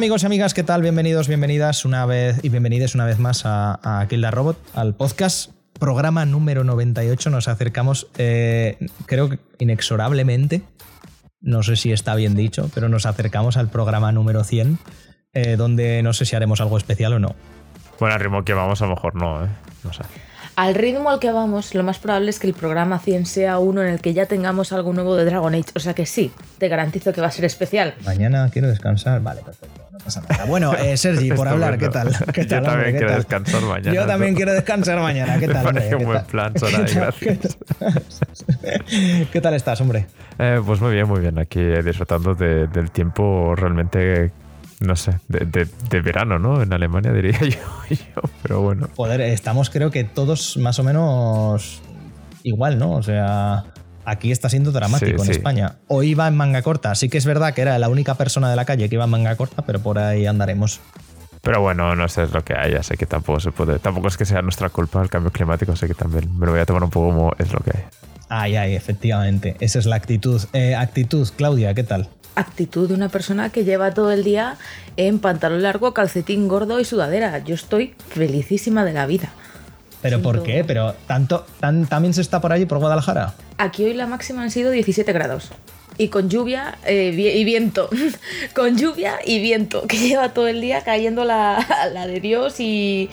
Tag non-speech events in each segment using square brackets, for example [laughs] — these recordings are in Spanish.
Amigos y amigas, ¿qué tal? Bienvenidos, bienvenidas una vez y bienvenidas una vez más a, a Kill the Robot, al podcast, programa número 98. Nos acercamos, eh, creo que inexorablemente, no sé si está bien dicho, pero nos acercamos al programa número 100, eh, donde no sé si haremos algo especial o no. Bueno, al ritmo que vamos, a lo mejor no, ¿eh? No sé. Al ritmo al que vamos, lo más probable es que el programa 100 sea uno en el que ya tengamos algo nuevo de Dragon Age. O sea que sí, te garantizo que va a ser especial. Mañana quiero descansar. Vale, perfecto. No pasa nada. Bueno, eh, [laughs] Sergi, por hablar, ¿qué tal? ¿Qué tal, Yo también ¿Qué quiero tal? descansar mañana. Yo también quiero descansar mañana. ¿Qué tal? gracias. ¿Qué tal estás, hombre? Eh, pues muy bien, muy bien. Aquí eh, disfrutando de- del tiempo realmente, no sé, de, de- de verano, ¿no? En Alemania diría [laughs] yo, yo, Pero bueno. Joder, estamos creo que todos más o menos igual, ¿no? O sea, aquí está siendo dramático Sí, en sí. España. Hoy iba en manga corta. Sí que es verdad que era la única persona de la calle que iba en manga corta, pero por ahí andaremos. Pero bueno, no sé es lo que hay. Ya sé que tampoco se puede. Tampoco es que sea nuestra culpa el cambio climático. Sé que también me lo voy a tomar un poco como es lo que hay. Ay, ay, efectivamente. Esa es la actitud. Eh, actitud, Claudia, ¿qué tal? Actitud de una persona que lleva todo el día en pantalón largo, calcetín gordo y sudadera. Yo estoy felicísima de la vida. ¿Pero por qué? ¿Pero tanto, tan, también se está por allí, por Guadalajara? Aquí hoy la máxima han sido 17 grados. Y con lluvia eh, y viento. [laughs] con lluvia y viento. Que [laughs] lleva todo el día cayendo la, [laughs] la de Dios y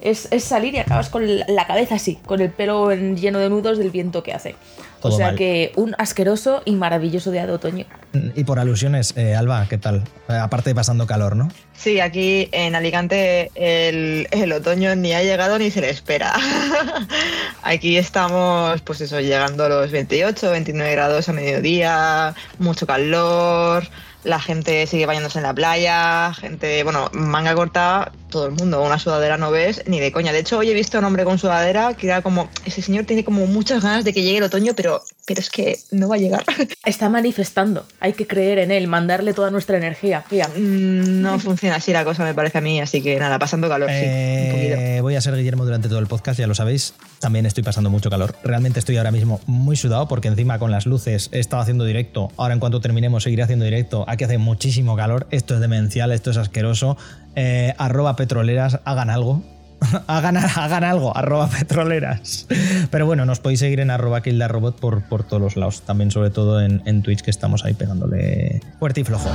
es, es salir y acabas con la cabeza así, con el pelo en- lleno de nudos del viento que hace. Todo o sea mal. que un asqueroso y maravilloso día de otoño. Y por alusiones, eh, Alba, ¿qué tal? Eh, aparte de pasando calor, ¿no? Sí, aquí en Alicante el, el otoño ni ha llegado ni se le espera. [laughs] aquí estamos, pues eso, llegando a los 28, 29 grados a mediodía, mucho calor, la gente sigue bañándose en la playa, gente, bueno, manga corta, todo el mundo, una sudadera no ves ni de coña. De hecho, hoy he visto a un hombre con sudadera que era como, ese señor tiene como muchas ganas de que llegue el otoño, pero, pero es que no va a llegar. [laughs] Está manifestando. Hay que creer en él, mandarle toda nuestra energía. Mira, Mm, No funciona así la cosa, me parece a mí, así que nada, pasando calor, sí, un poquito. Eh, voy a ser Guillermo durante todo el podcast, ya lo sabéis. También estoy pasando mucho calor. Realmente estoy ahora mismo muy sudado porque encima con las luces he estado haciendo directo. Ahora en cuanto terminemos seguiré haciendo directo. Aquí hace muchísimo calor. Esto es demencial, esto es asqueroso. Eh, arroba petroleras, hagan algo. [laughs] hagan, hagan algo, arroba petroleras. Pero bueno, nos podéis seguir en arroba kildarrobot por, por todos los lados. También sobre todo en, en Twitch que estamos ahí pegándole fuerte y flojo.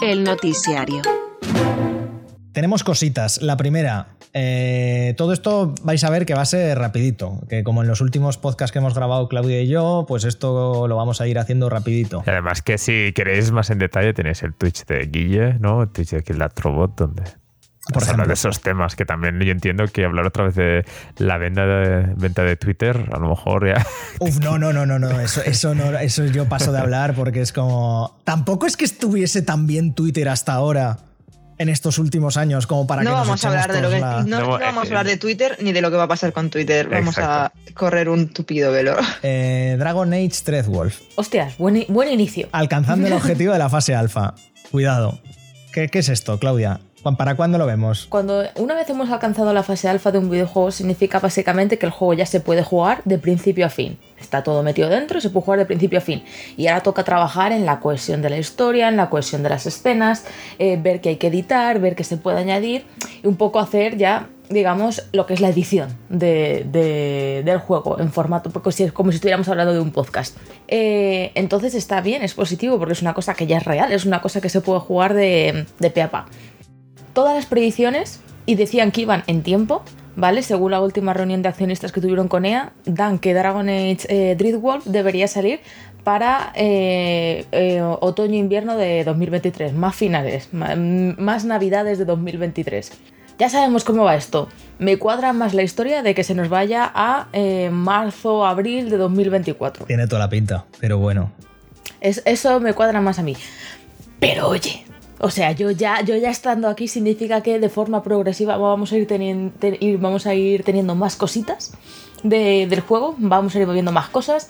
El noticiario. Tenemos cositas. La primera, eh, todo esto vais a ver que va a ser rapidito, que como en los últimos podcasts que hemos grabado Claudia y yo, pues esto lo vamos a ir haciendo rapidito. Y además que si queréis más en detalle tenéis el Twitch de Guille, ¿no? El Twitch de Killatrobot, donde Por ejemplo. de esos temas que también yo entiendo que hablar otra vez de la venta de, venta de Twitter, a lo mejor ya... [laughs] Uf, no, no, no, no, no, eso, eso no, eso yo paso de hablar porque es como... Tampoco es que estuviese tan bien Twitter hasta ahora en estos últimos años como para no que nos vamos a echemos hablar de lo que la- no, No, no vamos eh, a hablar de Twitter ni de lo que va a pasar con Twitter. Vamos a correr un tupido velo. Eh, Dragon Age Threadwolf, hostias, buen, buen inicio. alcanzando el [laughs] objetivo de la fase alfa. Cuidado. ¿Qué, qué es esto, Claudia? ¿Para cuándo lo vemos? Cuando una vez hemos alcanzado la fase alfa de un videojuego, significa básicamente que el juego ya se puede jugar de principio a fin. Está todo metido dentro y se puede jugar de principio a fin. Y ahora toca trabajar en la cohesión de la historia, en la cohesión de las escenas, eh, ver qué hay que editar, ver qué se puede añadir y un poco hacer ya, digamos, lo que es la edición de- de- del juego en formato, porque si es como si estuviéramos hablando de un podcast. Eh, entonces está bien, es positivo porque es una cosa que ya es real, es una cosa que se puede jugar de, de pe a pa todas las predicciones y decían que iban en tiempo, ¿vale? Según la última reunión de accionistas que tuvieron con EA, dan que Dragon Age eh, Dreadwolf debería salir para eh, eh, otoño-invierno de 2023, más finales, ma- más navidades de 2023. Ya sabemos cómo va esto. Me cuadra más la historia de que se nos vaya a eh, marzo, abril de 2024. Tiene toda la pinta, pero bueno. Es- eso me cuadra más a mí. Pero oye, o sea, yo ya, yo ya estando aquí significa que de forma progresiva vamos a ir, teniendo, vamos a ir teniendo más cositas de- del juego, vamos a ir viendo más cosas.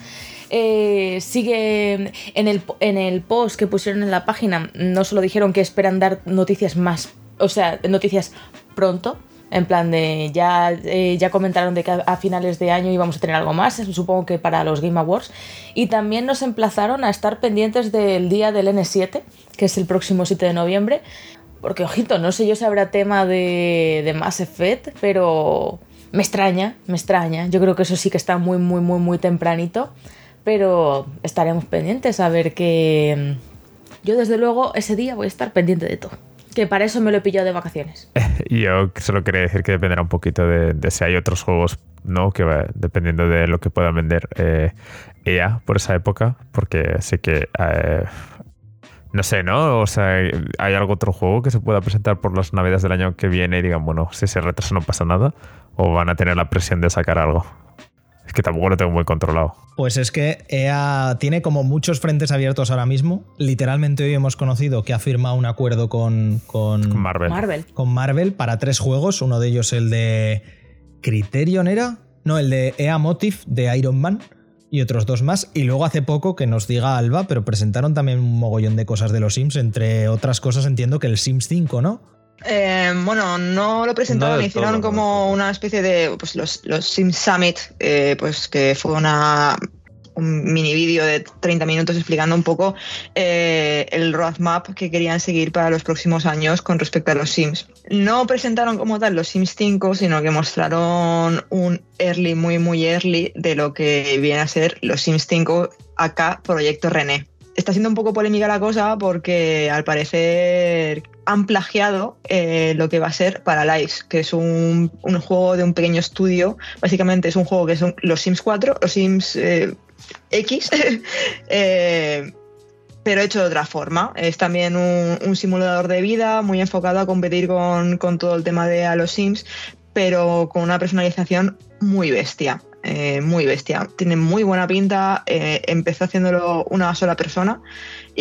Eh, sigue en el, en el post que pusieron en la página, no solo dijeron que esperan dar noticias más, o sea, noticias pronto, En plan de, ya, eh, ya comentaron de que a, finales de año íbamos a tener algo más, supongo que para los Game Awards. Y también nos emplazaron a estar pendientes del día del N7, que es el próximo 7 de noviembre. Porque, ojito, no sé yo si habrá tema de, de Mass Effect, pero me extraña, me extraña. Yo creo que eso sí que está muy, muy, muy, muy tempranito. Pero estaremos pendientes a ver qué... Yo desde luego ese día voy a estar pendiente de todo que para eso me lo he pillado de vacaciones. [laughs] Yo solo quería decir que dependerá un poquito de, si hay otros juegos, ¿no? Que va, dependiendo de lo que pueda vender eh, ella por esa época, porque sé que... Eh, no sé, ¿no? O sea, ¿hay algún otro juego que se pueda presentar por las navidades del año que viene y digan, bueno, si se retrasa no pasa nada? ¿O van a tener la presión de sacar algo? Es que tampoco lo tengo muy controlado. Pues es que EA tiene como muchos frentes abiertos ahora mismo. Literalmente hoy hemos conocido que ha firmado un acuerdo con, con, Marvel. Con Marvel para tres juegos. Uno de ellos el de Criterion era. No, el de EA Motive de Iron Man y otros dos más. Y luego hace poco, que nos diga Alba, pero presentaron también un mogollón de cosas de los Sims. Entre otras cosas, entiendo que el Sims 5, ¿no? Eh, bueno, no lo presentaron, hicieron como una especie de pues, los, los Sim Summit, eh, pues que fue una un mini vídeo de 30 minutos explicando un poco eh, el roadmap que querían seguir para los próximos años con respecto a los Sims. No presentaron como tal los Sims 5, sino que mostraron un early, muy, muy early de lo que viene a ser los Sims 5 acá, Proyecto René. Está siendo un poco polémica la cosa porque al parecer han plagiado eh, lo que va a ser Paralives, que es un, juego de un pequeño estudio. Básicamente es un juego que son los Sims 4, los Sims eh, X, [laughs] eh, pero hecho de otra forma. Es también un, simulador de vida muy enfocado a competir con, todo el tema de a los Sims, pero con una personalización muy bestia. Muy bestia. Tiene muy buena pinta. empezó haciéndolo una sola persona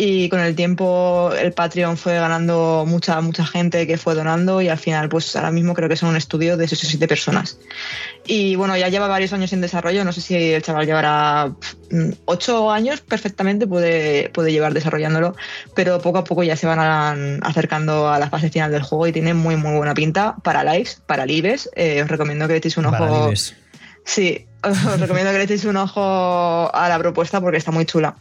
y con el tiempo el Patreon fue ganando mucha, mucha gente que fue donando y al final pues ahora mismo creo que son un estudio de 6 o 7 personas. Y bueno, ya lleva varios años en desarrollo, no sé si el chaval llevará 8 mm, años perfectamente, puede, puede llevar desarrollándolo, pero poco a poco ya se van acercando a la fase final del juego y tiene muy muy buena pinta para lives, para lives. Eh, os recomiendo que echéis un ojo. Sí, os [laughs] recomiendo que le echéis un ojo a la propuesta porque está muy chula.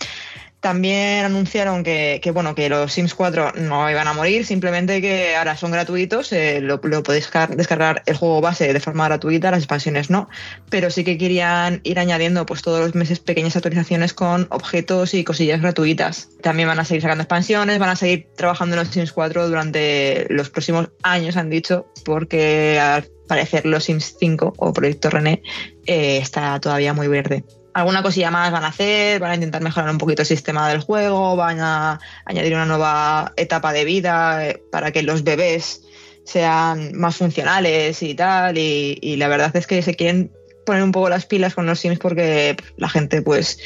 También anunciaron que, bueno, que los Sims 4 no iban a morir, simplemente que ahora son gratuitos, eh, lo, podéis descargar el juego base de forma gratuita, las expansiones no, pero sí que querían ir añadiendo pues todos los meses pequeñas actualizaciones con objetos y cosillas gratuitas. También van a seguir sacando expansiones, van a seguir trabajando en los Sims 4 durante los próximos años, han dicho, porque al parecer los Sims 5 o Proyecto René eh, está todavía muy verde alguna cosilla más van a hacer, van a intentar mejorar un poquito el sistema del juego, van a añadir una nueva etapa de vida eh, para que los bebés sean más funcionales y tal. Y, la verdad es que se quieren poner un poco las pilas con los Sims porque la gente pues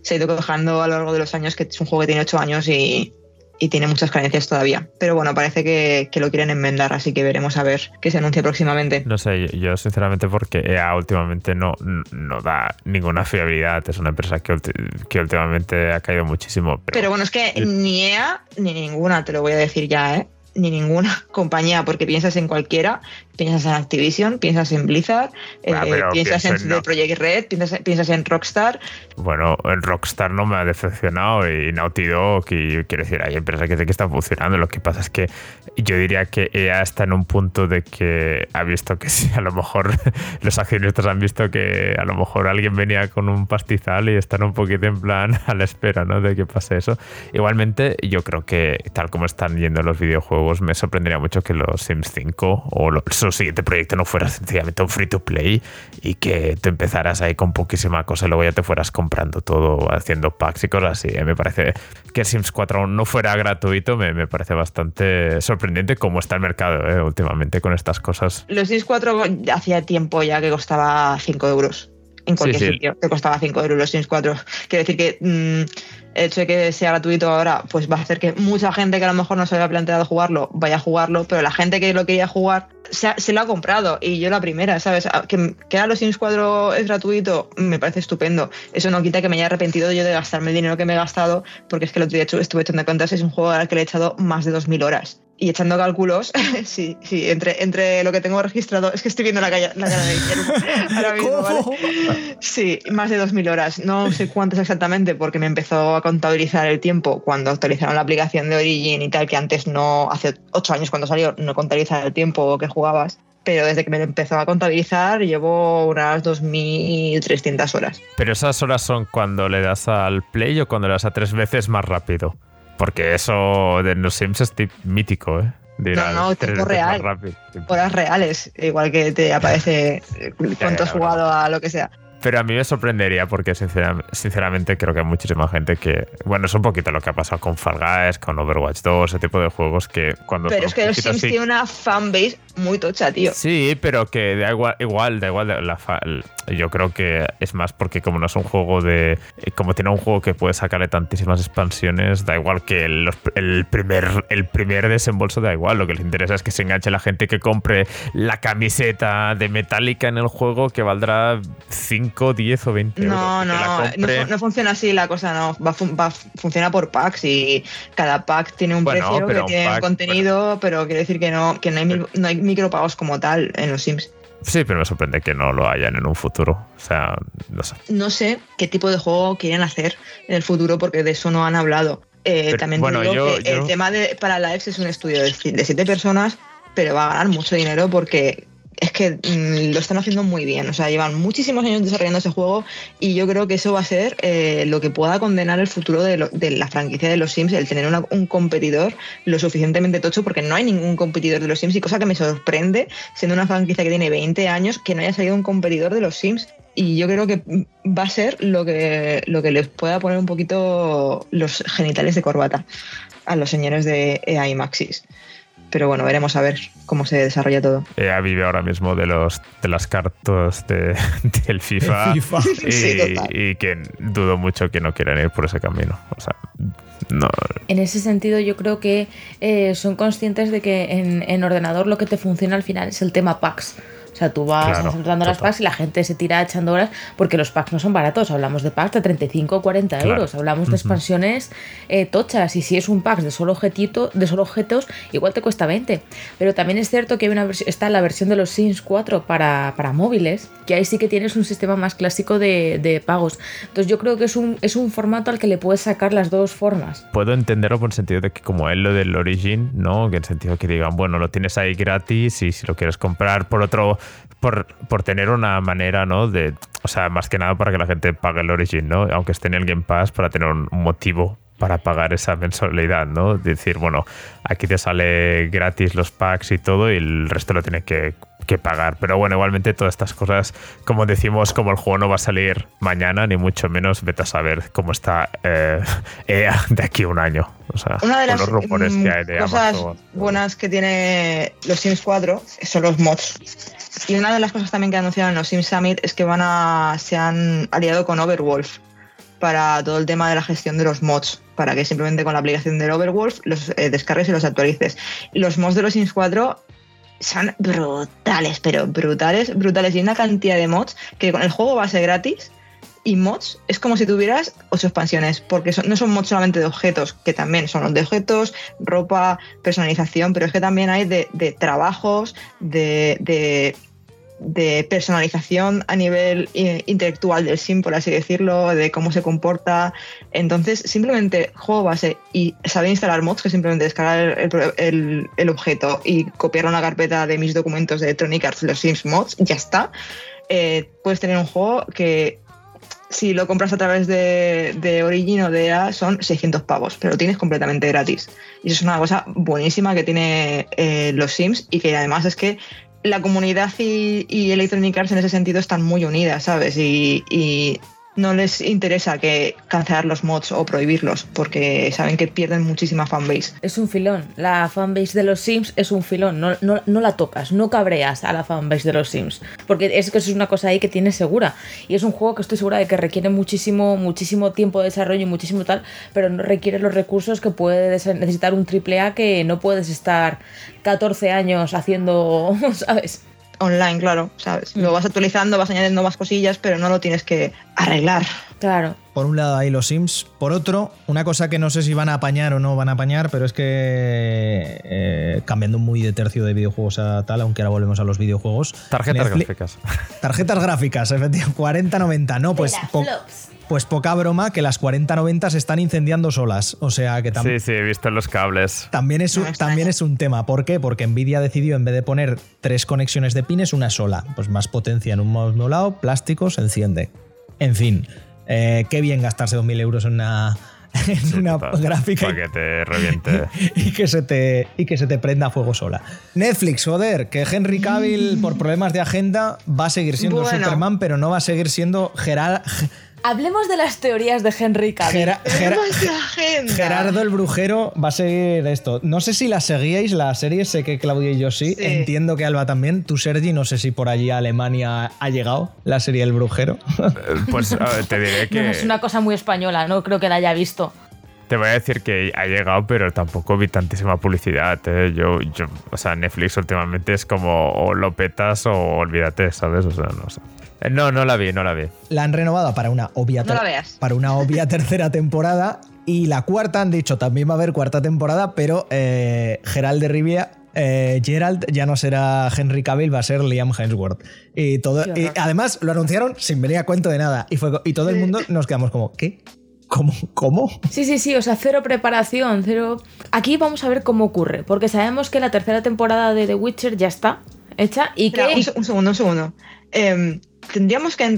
se ha ido quejando a lo largo de los años que es un juego que tiene 8 años y, y tiene muchas carencias todavía. Pero bueno, parece que, lo quieren enmendar, así que veremos a ver qué se anuncia próximamente. No sé, yo sinceramente porque EA últimamente no, no da ninguna fiabilidad, es una empresa que, que últimamente ha caído muchísimo. Pero, bueno, es que ni EA ni ninguna, te lo voy a decir ya, ¿eh? Ni ninguna [laughs] compañía, porque piensas en cualquiera, piensas en Activision, piensas en Blizzard, eh, piensas en no. Project Red, piensas, en Rockstar. Bueno, en Rockstar no me ha decepcionado y Naughty Dog, y quiero decir, hay empresas que, que están funcionando. Lo que pasa es que yo diría que EA está en un punto de que ha visto que [laughs] sí, a lo mejor [laughs] los accionistas han visto que a lo mejor alguien venía con un pastizal y están un poquito en plan a la espera ¿no? de que pase eso. Igualmente, yo creo que tal como están yendo los videojuegos, me sorprendería mucho que los Sims 5 o los [laughs] siguiente proyecto no fuera sencillamente un free to play y que te empezaras ahí con poquísima cosa y luego ya te fueras comprando todo, haciendo packs y cosas así. Me parece que Sims 4 no fuera gratuito, me, parece bastante sorprendente cómo está el mercado eh, últimamente con estas cosas. Los Sims 4 hacía tiempo ya que costaba 5 euros en cualquier sitio. Te costaba 5 euros los Sims 4. Quiero decir que mm, el hecho de que sea gratuito ahora, pues va a hacer que mucha gente que a lo mejor no se había planteado jugarlo, vaya a jugarlo, pero la gente que lo quería jugar se, lo ha comprado. Y yo la primera, ¿sabes? Que, que ahora los Sims 4 es gratuito, me parece estupendo. Eso no quita que me haya arrepentido yo de gastarme el dinero que me he gastado, porque es que lo otro día estuve echando cuentas, es un juego al que le he echado más de 2.000 horas. y echando cálculos, [laughs] sí, sí, entre, entre lo que tengo registrado, es que estoy viendo la, cara, la cara de Guillermo [laughs] ahora mismo, ¿vale? Sí, más de 2.000 horas. No sé cuántas exactamente, porque me empezó a contabilizar el tiempo cuando actualizaron la aplicación de Origin y tal, que antes no, hace 8 años cuando salió, no contabilizaba el tiempo que jugabas. Pero desde que me empezó a contabilizar, llevo unas 2.300 horas. Pero esas horas son cuando le das al play o cuando le das a tres veces más rápido. Porque eso de los Sims es tip mítico, ¿eh? No, no, tiempo real. Horas reales, igual que te aparece [laughs] cuánto has jugado a lo que sea. Pero a mí me sorprendería porque sincera- sinceramente creo que hay muchísima gente que... Bueno, es un poquito lo que ha pasado con Fall Guys, con Overwatch 2, ese tipo de juegos que cuando... Pero es que los Sims tiene una fanbase muy tocha, tío. Sí, pero que da igual, igual, da igual. La el- yo creo que es más porque como no es un juego de... Como tiene un juego que puede sacarle tantísimas expansiones, da igual que el, primer, el primer desembolso da igual. Lo que les interesa es que se enganche la gente que compre la camiseta de Metallica en el juego que valdrá 5, 10 o 20 euros. No, no, no, funciona así la cosa, no. Va, va- funciona por packs y cada pack tiene un Bueno, precio, que un tiene un pack, contenido, pero quiere decir que no, que no hay, no hay micropagos como tal en los Sims. Sí, pero me sorprende que no lo hayan en un futuro. O sea, no sé. No sé qué tipo de juego quieren hacer en el futuro porque de eso no han hablado. Eh, Pero, también bueno, digo yo- que yo- el tema de para Lives es un estudio de siete personas, pero va a ganar mucho dinero porque es que mm, lo están haciendo muy bien. O sea, llevan muchísimos años desarrollando ese juego y yo creo que eso va a ser eh, lo que pueda condenar el futuro de, la franquicia de los Sims, el tener un competidor lo suficientemente tocho, porque no hay ningún competidor de los Sims y cosa que me sorprende, siendo una franquicia que tiene 20 años, que no haya salido un competidor de los Sims. Y yo creo que va a ser lo que, lo que les pueda poner un poquito los genitales de corbata a los señores de EA y Maxis. Pero bueno, veremos a ver cómo se desarrolla todo. Ella vive ahora mismo de los de las cartas de, [laughs] del FIFA, FIFA. Y, [laughs] Sí, total. y que dudo mucho que no quieran ir por ese camino. O sea, no. En ese sentido, yo creo que eh, son conscientes de que en, en ordenador lo que te funciona al final es el tema packs. O sea, tú vas Claro, dando las packs y la gente se tira echando horas porque los packs no son baratos. Hablamos de packs de 35 o 40 Claro. euros. Hablamos de expansiones eh, tochas. Y si es un pack de solo, objetito, de solo objetos, igual te cuesta 20. Pero también es cierto que hay una está la versión de los Sims 4 para, para móviles, que ahí sí que tienes un sistema más clásico de, de pagos. Entonces yo creo que es un, es un formato al que le puedes sacar las dos formas. Puedo entenderlo por el sentido de que como es lo del Origin, ¿no? Que en el sentido que digan, bueno, lo tienes ahí gratis y si lo quieres comprar por otro, por, por tener una manera, ¿no? De, o sea, más que nada para que la gente pague el Origin, ¿no? Aunque esté en el Game Pass, para tener un motivo para pagar esa mensualidad, ¿no? Decir, bueno, aquí te sale gratis los packs y todo y el resto lo tienes que, que pagar. Pero bueno, igualmente todas estas cosas, como decimos, como el juego no va a salir mañana, ni mucho menos, vete a saber cómo está eh, EA de aquí a un año. O sea, Una de las los rumores mm, que hay de cosas Amazon. buenas que tiene los Sims 4 son los mods. Y una de las cosas también que anunciaron en los Sims Summit es que van a se han aliado con Overwolf para todo el tema de la gestión de los mods, para que simplemente con la aplicación del Overwolf los eh, descargues y los actualices. Los mods de los Sims 4 son brutales, pero brutales, brutales. Y una cantidad de mods que con el juego base gratis y mods es como si tuvieras ocho expansiones, porque no son mods solamente de objetos, que también son los de objetos, ropa, personalización, pero es que también hay de, trabajos, de, de, personalización a nivel eh, intelectual del sim, por así decirlo, de cómo se comporta. Entonces, simplemente juego base y saber instalar mods, que simplemente descargar el- el- el objeto y copiar una carpeta de mis documentos de Electronic Arts, los Sims Mods, ya está. Eh, puedes tener un juego que si lo compras a través de, de Origin o de EA son 600 pavos, pero lo tienes completamente gratis. Y eso es una cosa buenísima que tiene eh, los Sims y que además es que la comunidad y, y Electronic Arts en ese sentido están muy unidas, ¿sabes? Y, y no les interesa que cancelar los mods o prohibirlos porque saben que pierden muchísima fanbase. Es un filón. La fanbase de los Sims es un filón. No, la tocas, no cabreas a la fanbase de los Sims. Porque es que eso es una cosa ahí que tienes segura. Y es un juego que estoy segura de que requiere muchísimo, muchísimo tiempo de desarrollo y muchísimo tal, pero no requiere los recursos que puede necesitar un AAA que no puedes estar 14 años haciendo, [laughs] ¿sabes? Online, claro, ¿sabes? Lo vas actualizando, vas añadiendo más cosillas, pero no lo tienes que arreglar. Claro. Por un lado ahí los Sims. Por otro, una cosa que no sé si van a apañar o no van a apañar, pero es que eh, cambiando muy de tercio de videojuegos a tal, aunque ahora volvemos a los videojuegos. Tarjetas Netflix- gráficas. [laughs] Tarjetas gráficas, efectivamente. 40-90. No, pues. Pues poca broma que las 40-90 se están incendiando solas. O sea que también. Sí, sí, he visto los cables. También es, un, también es un tema. ¿Por qué? Porque Nvidia decidió, en vez de poner tres conexiones de pines, una sola. Pues más potencia en un mismo lado, plástico, se enciende. En fin, eh, qué bien gastarse 2.000 euros en una, [laughs] en Sí, una total. gráfica Para que te reviente. y, [laughs] y que se te, y que se te prenda a fuego sola. Netflix, joder, que Henry Cavill, por problemas de agenda, va a seguir siendo Bueno. Superman, pero no va a seguir siendo Gerard, Hablemos de las teorías de Henry Cavill. Gera-. Gerardo el Brujero va a seguir esto. No sé si la seguíais, la serie, sé que Claudia y yo sí. Sí. Entiendo que Alba también. Tú, Sergi, no sé si por allí a Alemania ha llegado la serie El Brujero. Eh, Pues ver, te diré No, que. es una cosa muy española, no creo que la haya visto. Te voy a decir que ha llegado, pero tampoco vi tantísima publicidad. ¿eh? Yo, yo, o sea, Netflix últimamente es como o lo petas o olvídate, ¿sabes? O sea, no sé. No, no la vi, no la vi. La han renovado para una obvia, No para una obvia [laughs] tercera temporada. Y la cuarta han dicho también va a haber cuarta temporada, pero eh, Gerald de Rivia. eh, Gerald ya no será Henry Cavill, va a ser Liam Hemsworth. Y, todo, y además lo anunciaron sin venir a cuento de nada. Y, fue, y todo el mundo nos quedamos como, ¿qué? ¿Cómo? ¿Cómo? Sí, sí, sí, o sea, cero preparación, cero... Aquí vamos a ver cómo ocurre, porque sabemos que la tercera temporada de The Witcher ya está hecha y que... Un segundo, un segundo. Em, tendríamos que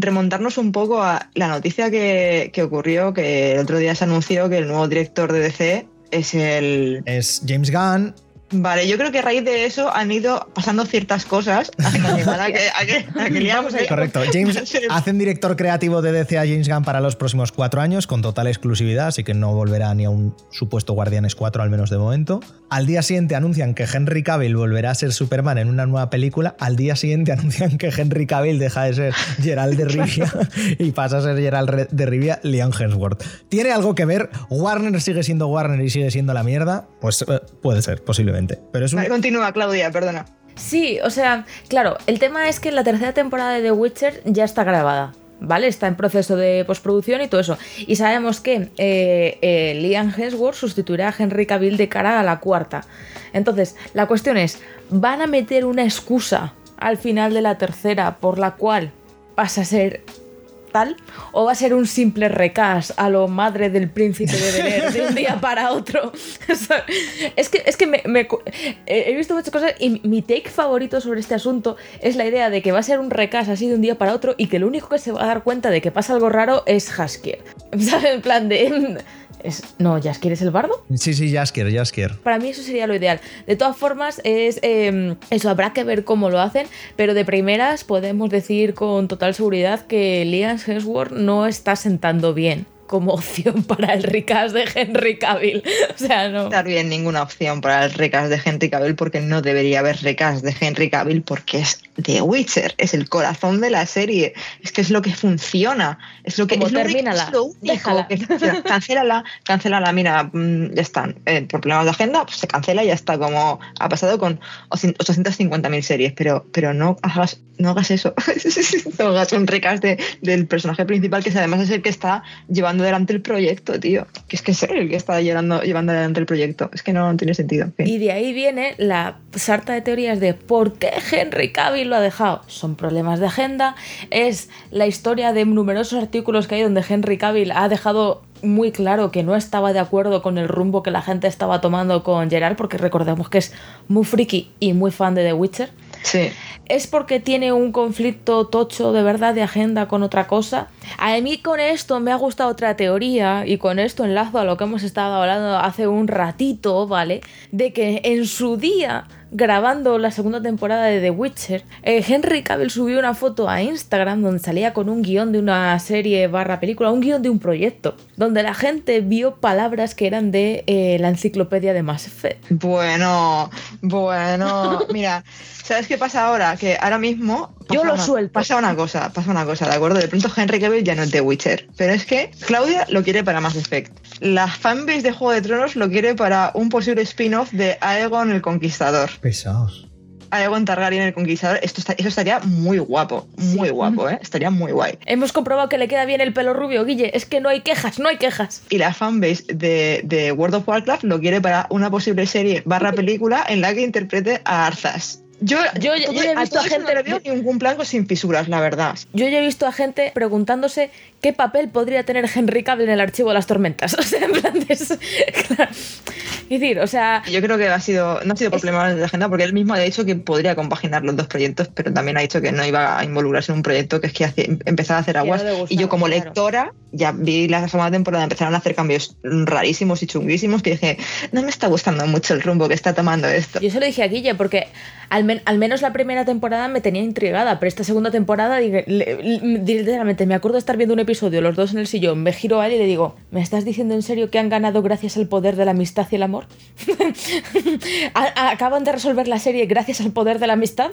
remontarnos un poco a la noticia que, que ocurrió, que el otro día se anunció que el nuevo director de DC es el... Es James Gunn. Vale, yo creo que a raíz de eso han ido pasando ciertas cosas hasta [laughs] llegar a que, a que, a que Liam- Vamos a ir. Correcto. James [laughs] hacen director creativo de DC a James Gunn para los próximos cuatro años con total exclusividad, así que no volverá ni a un supuesto Guardianes 4 al menos de momento. Al día siguiente anuncian que Henry Cavill volverá a ser Superman en una nueva película. Al día siguiente [laughs] anuncian que Henry Cavill deja de ser Gerald de Rivia y pasa a ser Gerald de Rivia Liam Hemsworth. ¿Tiene algo que ver? ¿Warner sigue siendo Warner y sigue siendo la mierda? Pues eh, puede ser, posiblemente. Pero es un, Vale, continúa, Claudia, perdona. Sí, o sea, claro, el tema es que la tercera temporada de The Witcher ya está grabada. ¿Vale? Está en proceso de postproducción y todo eso. Y sabemos que eh, eh, Liam Hemsworth sustituirá a Henry Cavill de cara a la cuarta. Entonces, la cuestión es, ¿van a meter una excusa al final de la tercera por la cual pasa a ser ¿O va a ser un simple recast a lo madre del príncipe de Bel de un día para otro? [laughs] Es que, es que eh, he visto muchas cosas y mi take favorito sobre este asunto es la idea de que va a ser un recast así de un día para otro y que lo único que se va a dar cuenta de que pasa algo raro es Haskier. ¿Sabes? [laughs] En plan de... Es, no, Jaskier es el bardo. Sí, sí, Jaskier, Jaskier. Para mí eso sería lo ideal. De todas formas, es eh, eso habrá que ver cómo lo hacen, pero de primeras podemos decir con total seguridad que Liam Hemsworth no está sentando bien como opción [laughs] para el recast de Henry Cavill. [laughs] O sea, no. dar bien ninguna opción para el recast de Henry Cavill porque no debería haber recast de Henry Cavill porque es The Witcher, es el corazón de la serie, es que es lo que funciona, es lo que Como es termínala, lo único déjala. que funciona. [laughs] cancélala, cancélala, mira, mm, ya están, eh, por problemas de agenda, pues se cancela y ya está, como ha pasado con 850.000 series, pero, pero no hagas no hagas eso, no hagas un recast de- del personaje principal que además es el que está llevando adelante el proyecto, tío, que es que es él el que está llevando, llevando adelante el proyecto, es que no tiene sentido. Y de ahí viene la sarta de teorías de por qué Henry Cavill lo ha dejado. Son problemas de agenda, es la historia de numerosos artículos que hay donde Henry Cavill ha dejado muy claro que no estaba de acuerdo con el rumbo que la gente estaba tomando con Gerard, porque recordemos que es muy friki y muy fan de The Witcher. Sí. ¿Es porque tiene un conflicto tocho de verdad de agenda con otra cosa? A mí con esto me ha gustado otra teoría y con esto enlazo a lo que hemos estado hablando hace un ratito, ¿vale? De que en su día, grabando la segunda temporada de The Witcher, eh, Henry Cavill subió una foto a Instagram donde salía con un guion de una serie barra película, un guion de un proyecto, donde la gente vio palabras que eran de eh, la enciclopedia de Mass Effect. Bueno, bueno, mira, ¿sabes qué pasa ahora? Que ahora mismo Yo pasa lo una- suelto. Pasa una cosa, pasa una cosa, ¿de acuerdo? De pronto Henry Cavill ya no es The Witcher, pero es que Claudia lo quiere para Mass Effect. La fanbase de Juego de Tronos lo quiere para un posible spin-off de Aegon el Conquistador. Pesados. Aegon Targaryen el Conquistador, esto está- eso estaría muy guapo, muy guapo, ¿eh? Estaría muy guay. Hemos comprobado que le queda bien el pelo rubio, Guille. Es que no hay quejas, no hay quejas. Y la fanbase de, de World of Warcraft lo quiere para una posible serie barra película en la que interprete a Arzas. Yo, Yo- he visto a gente- no veo ningún plan sin fisuras, la verdad. Yo ya he visto a gente preguntándose qué papel podría tener Henry Cavill en el archivo de las tormentas. [laughs] O sea, en plan de eso- claro. Es decir, o sea, Yo creo que ha sido, no ha sido por problemas de agenda, porque él mismo ha dicho que podría compaginar los dos proyectos, pero también ha dicho que no iba a involucrarse en un proyecto que es que hace- empezaba a hacer no aguas. y yo como claro. lectora, ya vi la segunda temporada, empezaron a hacer cambios rarísimos y chunguísimos, que dije, no me está gustando mucho el rumbo que está tomando esto. yo se lo dije a Guille porque al, al menos la primera temporada me tenía intrigada, pero esta segunda temporada, literalmente, me acuerdo estar viendo un episodio, los dos en el sillón, me giro a él y le digo, ¿me estás diciendo en serio que han ganado gracias al poder de la amistad y el amor? [laughs] ¿Acaban de resolver la serie gracias al poder de la amistad?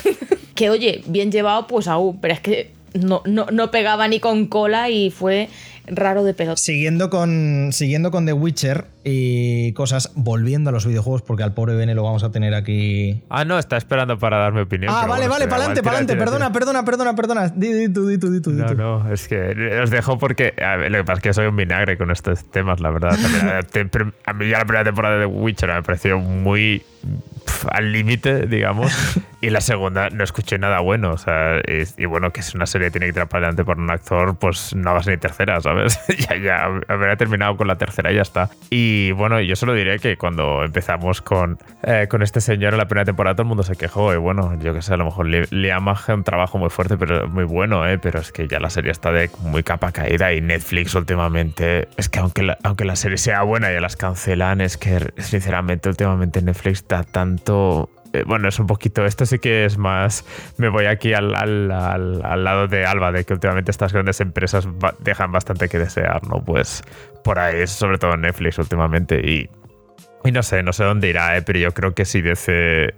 [laughs] que oye, bien llevado pues aún, pero es que no, no, no pegaba ni con cola y fue raro de pelota. Siguiendo con, siguiendo con The Witcher y cosas, volviendo a los videojuegos, porque al pobre Bene lo vamos a tener aquí. Ah, no, está esperando para dar mi opinión. Ah, vale, bueno, vale, para adelante, para adelante. Perdona, perdona, perdona, perdona. Di, di tú, di tú, di tú, di No, tú. no, es que os dejo porque a ver, lo que pasa es que soy un vinagre con estos temas, la verdad. [laughs] A, mí ya la primera temporada de Witcher me pareció muy al límite, digamos, [laughs] y la segunda no escuché nada bueno. O sea, es- y bueno, que es una serie que tiene que tirar para adelante por un actor, pues no hagas ni tercera, ¿sabes? [laughs] ya, ya, habría terminado con la tercera y ya está. Y bueno, yo solo diré que cuando empezamos con, eh, con este señor en la primera temporada, todo el mundo se quejó. Y bueno, yo que sé, a lo mejor Liam hace un trabajo muy fuerte, pero muy bueno, ¿eh? Pero es que ya la serie está de muy capa caída y Netflix últimamente. Es que aunque la, aunque la serie sea buena y las cancelan, es que sinceramente últimamente Netflix da tanto. Eh, Bueno, es un poquito, esto sí que es más, me voy aquí al, al- al- al lado de Alba, de que últimamente estas grandes empresas dejan bastante que desear, ¿no? Pues por ahí, sobre todo Netflix últimamente y y no sé, no sé dónde irá, eh, pero yo creo que si DC. eh,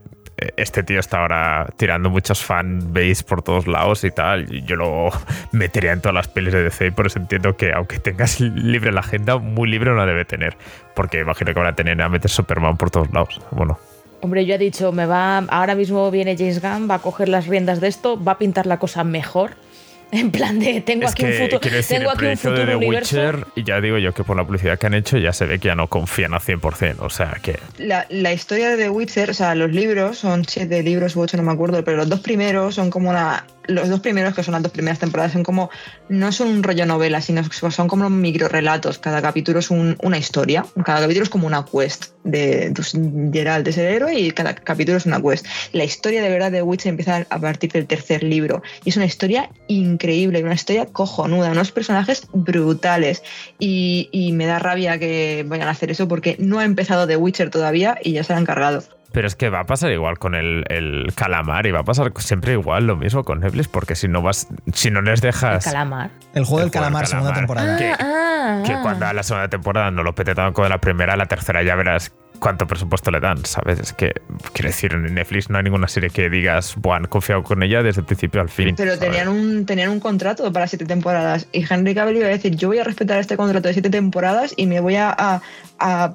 Este tío está ahora tirando muchos fanbase por todos lados y tal. Yo lo metería en todas las pelis de DC por eso entiendo que aunque tengas libre la agenda, muy libre no la debe tener. Porque imagino que van a tener a meter Superman por todos lados. Bueno, Hombre, yo he dicho, me va, ahora mismo viene James Gunn, va a coger las riendas de esto, va a pintar la cosa mejor. [laughs] En plan de, tengo es aquí un futuro, quiero decir, tengo el aquí un proyecto de futuro The universo. Witcher, y ya digo yo que por la publicidad que han hecho ya se ve que ya no confían al 100%. O sea que La, la historia de The Witcher, o sea, los libros, son siete libros u ocho, no me acuerdo, pero los dos primeros son como una. Los dos primeros, que son las dos primeras temporadas, son como. No son un rollo novela, sino son como microrelatos. Cada capítulo es un- una historia. Cada capítulo es como una quest. De, pues, Geralt es el héroe y cada capítulo es una quest. La historia de verdad de The Witcher empieza a partir del tercer libro. Y es una historia increíble, una historia cojonuda, unos personajes brutales. Y, me da rabia que vayan a hacer eso porque no ha empezado The Witcher todavía y ya se han cargado. Pero es que va a pasar igual con el, el calamar y va a pasar siempre igual lo mismo con Netflix, porque si no vas, si no les dejas calamar. El juego del El juego del calamar, segunda calamar. temporada. Que- Ah, que ah. cuando a la segunda temporada no lo pete tanto como la primera, la tercera ya verás cuánto presupuesto le dan, ¿sabes? Es que, quiero decir, en Netflix no hay ninguna serie que digas, buah, han confiado con ella desde el principio al fin. Pero ¿sabes? tenían un, tenían un contrato para siete temporadas y Henry Cavill iba a decir, yo voy a respetar este contrato de siete temporadas y me voy a, a, a-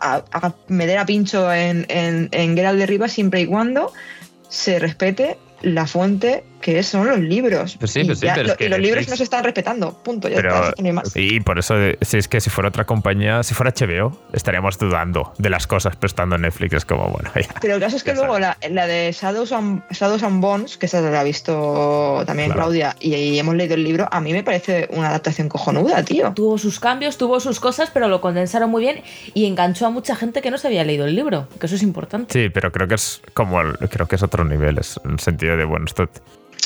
a- a meter a pincho en, en, en Geralt de Rivas siempre y cuando se respete la fuente que son los libros. Pues sí, y, pues sí, ya pero es lo- que y los libros no se están respetando, punto, ya Pero, está, es que no hay más. y por eso, si es que si fuera otra compañía, si fuera HBO, estaríamos dudando de las cosas, pero estando en Netflix es como, bueno, ya. Pero el caso es que luego la, la de Shadows and, Shadows and Bones, que esa la ha visto también Claro. Claudia, y, y hemos leído el libro, a mí me parece una adaptación cojonuda, tío. Tuvo sus cambios, tuvo sus cosas, pero lo condensaron muy bien y enganchó a mucha gente que no se había leído el libro, que eso es importante. Sí, pero creo que es como, el- creo que es otro nivel, es en el sentido de, bueno, esto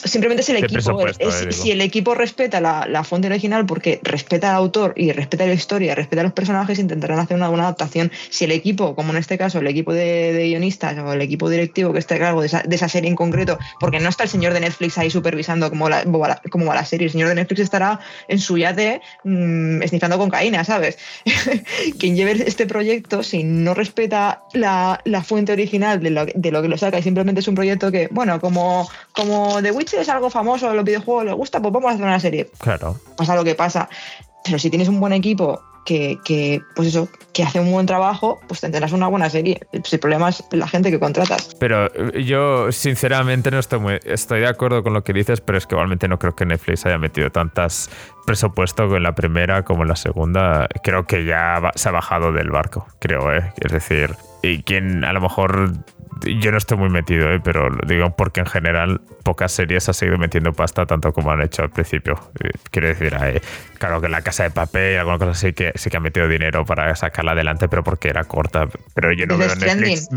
Simplemente es el equipo. es- eh, si el equipo respeta la, la fuente original porque respeta al autor y respeta la historia, respeta a los personajes, intentarán hacer una buena adaptación. Si el equipo, como en este caso, el equipo de, de guionistas o el equipo directivo que esté a cargo de esa, de esa serie en concreto, porque no está el señor de Netflix ahí supervisando cómo, la- cómo va la, serie, el señor de Netflix estará en su yate mm, esnifando cocaína, ¿sabes? [laughs] Quien lleve este proyecto, si no respeta la, la fuente original de lo, de lo que lo saca y simplemente es un proyecto que, bueno, como, como The Witcher es algo famoso, los videojuegos les gusta, pues vamos a hacer una serie. Claro. Pasa lo que pasa. Pero si tienes un buen equipo que, que, pues eso, que hace un buen trabajo, pues tendrás una buena serie. El problema es la gente que contratas. Pero eh, yo, sinceramente, no estoy muy. Estoy de acuerdo con lo que dices, pero es que igualmente no creo que Netflix haya metido tantas presupuesto en la primera como en la segunda. Creo que ya se ha bajado del barco, creo, ¿eh? Es decir, y quien a lo mejor yo no estoy muy metido, ¿eh? pero digo porque en general pocas series ha seguido metiendo pasta tanto como han hecho al principio. Eh, quiero decir, claro que la casa de papel, alguna cosa así que sí que ha metido dinero para sacarla adelante, pero porque era corta. Pero yo no veo Netflix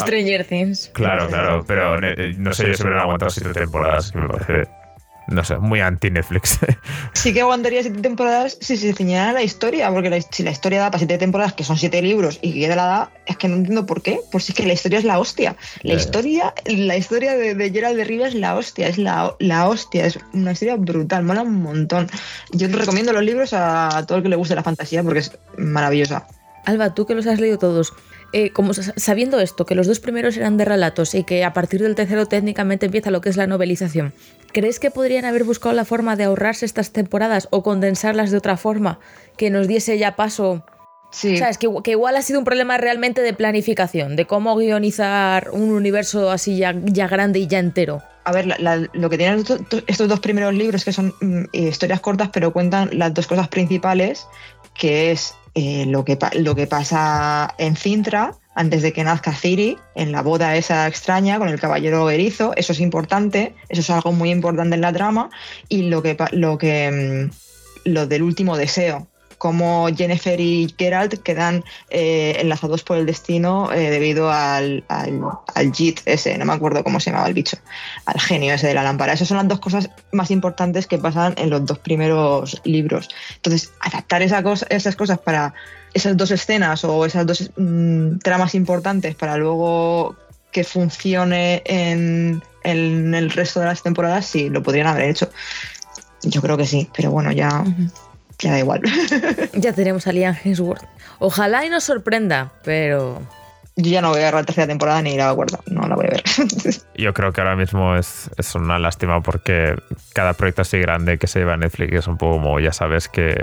Stranger Things. Claro, claro, pero no sé yo si me han aguantado siete temporadas, me parece no sé, muy anti-Netflix. [laughs] Sí que aguantaría siete temporadas si se ciñera la historia, porque si la historia da para siete temporadas, que son siete libros, y que la da, es que no entiendo por qué. Pues es que la historia es la hostia. La historia, la historia de, de Gerald de Rivia es la hostia, es la, la hostia, es una historia brutal, mola un montón. Yo recomiendo los libros a todo el que le guste la fantasía porque es maravillosa. Alba, tú que los has leído todos, eh, como sabiendo esto, que los dos primeros eran de relatos y que a partir del tercero técnicamente empieza lo que es la novelización, ¿crees que podrían haber buscado la forma de ahorrarse estas temporadas o condensarlas de otra forma que nos diese ya paso? Sí. ¿Sabes? Que, que igual ha sido un problema realmente de planificación, de cómo guionizar un universo así ya, ya grande y ya entero. A ver, lo que tienen estos dos primeros libros, que son mm, historias cortas, pero cuentan las dos cosas principales, que es eh, lo, que, lo que pasa en Cintra antes de que nazca Ciri, en la boda esa extraña con el caballero erizo, eso es importante, eso es algo muy importante en la trama, y lo que, lo que mm, lo del último deseo, como Jennifer y Geralt quedan eh, enlazados por el destino eh, debido al, al, JIT ese, no me acuerdo cómo se llamaba el bicho, al genio ese de la lámpara. Esas son las dos cosas más importantes que pasan en los dos primeros libros. Entonces, adaptar esa cosa, esas cosas para esas dos escenas o esas dos mm, tramas importantes para luego que funcione en, el resto de las temporadas, sí, lo podrían haber hecho. Yo creo que sí, pero bueno, ya ya da igual. ya tenemos a Liam Hemsworth. Ojalá y nos sorprenda, pero yo ya no voy a ver la tercera temporada ni la cuarta, no la voy a ver. [laughs] Yo creo que ahora mismo es, es, una lástima porque cada proyecto así grande que se lleva a Netflix es un poco como, ya sabes, que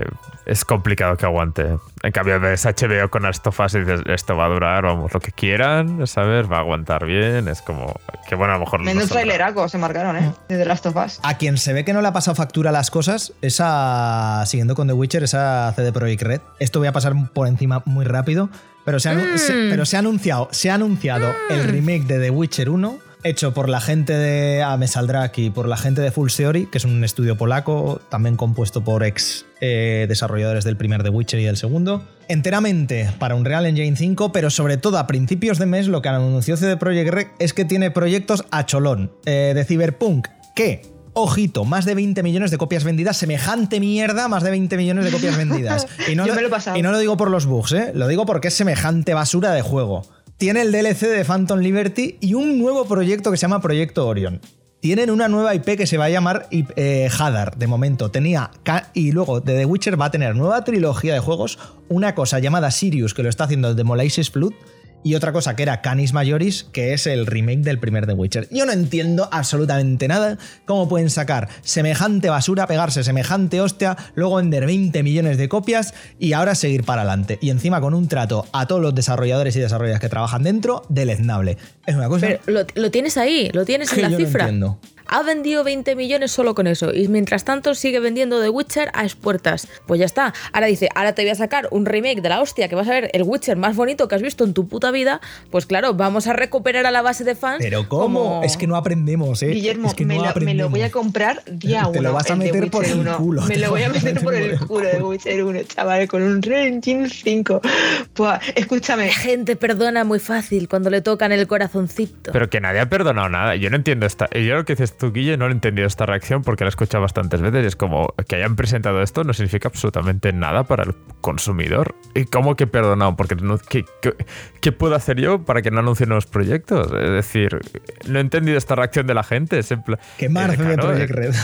es complicado que aguante. En cambio, ves HBO con Astofas y dices, esto va a durar, vamos, lo que quieran, ¿sabes? Va a aguantar bien, es como, que bueno, a lo mejor... Menos traileraco se marcaron, ¿eh? De Last of Us. A quien se ve que no le ha pasado factura las cosas, esa, siguiendo con The Witcher, esa CD Projekt Red. Esto voy a pasar por encima muy rápido pero se, ha, mm. pero se ha anunciado, se ha anunciado mm. el remake de The Witcher 1 hecho por la gente de. Ah, me saldrá aquí, por la gente de Full Theory, que es un estudio polaco, también compuesto por ex eh, desarrolladores del primer The Witcher y del segundo. Enteramente para un Real Engine 5, pero sobre todo a principios de mes lo que anunció CD Projekt Red es que tiene proyectos a cholón eh, de Cyberpunk que Ojito, más de 20 millones de copias vendidas, semejante mierda, más de 20 millones de copias vendidas. [laughs] Y no, lo, y no lo digo por los bugs, ¿eh? lo digo porque es semejante basura de juego. Tiene el DLC de Phantom Liberty y un nuevo proyecto que se llama Proyecto Orion. Tienen una nueva IP que se va a llamar eh, Hadar, de momento. Tenía. Y luego de The Witcher va a tener nueva trilogía de juegos. Una cosa llamada Sirius, que lo está haciendo el Flood y otra cosa que era Canis Majoris, que es el remake del primer The Witcher. Yo no entiendo absolutamente nada cómo pueden sacar semejante basura, pegarse semejante hostia, luego vender 20 millones de copias y ahora seguir para adelante. Y encima con un trato a todos los desarrolladores y desarrolladoras que trabajan dentro, deleznable. Es una cosa. Pero lo, tienes ahí, lo tienes en la cifra. entiendo ha vendido 20 millones solo con eso y mientras tanto sigue vendiendo The Witcher a expuertas. Pues ya está. Ahora dice, ahora te voy a sacar un remake de la hostia que vas a ver el Witcher más bonito que has visto en tu puta vida. Pues claro, vamos a recuperar a la base de fans. Pero ¿cómo? Es que no aprendemos, ¿eh? Guillermo, es que me, lo, me, lo, voy a comprar día uno. Te lo vas a meter por el culo. Me lo voy a meter por el culo de Witcher 1, chaval, con un Engine 5. Pues, escúchame. La gente perdona muy fácil cuando le tocan el corazoncito. Pero que nadie ha perdonado nada. Yo no entiendo esta. Yo lo que dices tú, Guille, no he entendido esta reacción porque la he escuchado bastantes veces es como que hayan presentado esto no significa absolutamente nada para el consumidor. ¿Y cómo que perdonado? Porque no, ¿qué, qué, puedo hacer yo para que no anuncien nuevos proyectos? Es decir, no he entendido esta reacción de la gente. Es ¿Qué más de Project Red?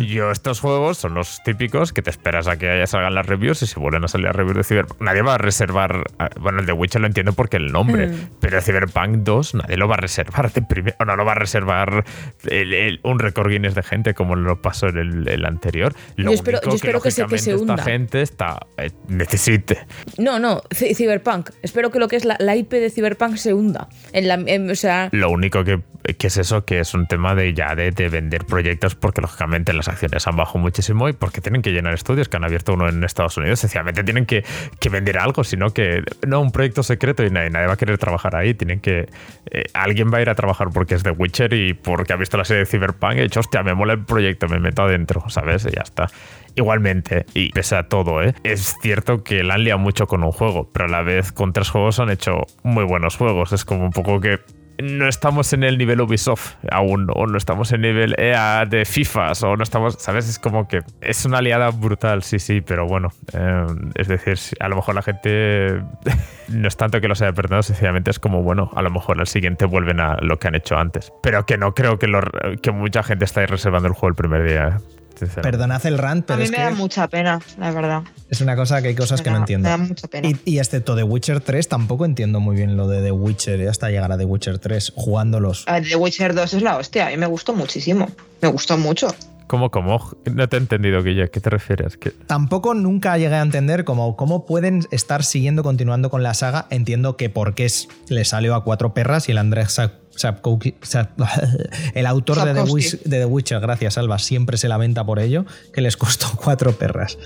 [laughs] yo, estos juegos son los típicos que te esperas a que salgan las reviews y se vuelven a salir las reviews de Cyberpunk. Nadie va a reservar. Bueno, el de Witcher lo entiendo porque el nombre, mm. pero el Cyberpunk 2 nadie lo va a reservar de o no lo va a reservar el- un récord Guinness de gente como lo pasó en el, el anterior. Lo Yo espero- único yo espero que se- que se lógicamente, hunda. esta gente está eh, necesite. No, no, Cyberpunk. Espero que lo que es la, la IP de Cyberpunk se hunda. En la, en- o sea, Lo único que, que es eso, que es un tema de ya de, de vender proyectos, porque lógicamente las acciones han bajado muchísimo y porque tienen que llenar estudios, que han abierto uno en Estados Unidos. Sencillamente tienen que, que vender algo, sino que no un proyecto secreto y nadie, nadie va a querer trabajar ahí. Tienen que. eh, alguien va a ir a trabajar porque es The Witcher y porque ha visto la serie de Cyberpunk y ha dicho, hostia, me mola el proyecto, me meto adentro, ¿sabes? Y ya está. Igualmente, y pese a todo, ¿eh? es cierto que la han liado mucho con un juego, pero a la vez con tres juegos han hecho muy buenos juegos. Es como un poco que no estamos en el nivel Ubisoft aún, o no estamos en el nivel EA de FIFAs, o no estamos, ¿sabes? Es como que es una aliada brutal, sí, sí, pero bueno, eh, es decir, a lo mejor la gente [laughs] no es tanto que los haya perdonado, sencillamente es como, bueno, a lo mejor al siguiente vuelven a lo que han hecho antes, pero que no creo que, lo- que mucha gente ahí reservando el juego el primer día. ¿eh? Sinceramente. Perdonad el rant, A pero mí es me que da mucha pena, la verdad. es una cosa que hay cosas Me que da- no entiendo. Me da mucha pena. Y, y excepto The Witcher 3, tampoco entiendo muy bien lo de The Witcher, eh, hasta llegar a The Witcher 3, jugándolos. A The Witcher 2 es la hostia, a mí me gustó muchísimo. Me gustó mucho. ¿Cómo, cómo? No te he entendido, Guille, ¿a qué te refieres? ¿Qué- Tampoco nunca llegué a entender cómo, cómo pueden estar siguiendo, continuando con la saga. Entiendo que porque es, le salió a cuatro perras y el Andrés Sapkowski- Sap- [laughs] el autor de The. Wis- de The Witcher, gracias Alba, siempre se lamenta por ello, que les costó [laughs] cuatro perras.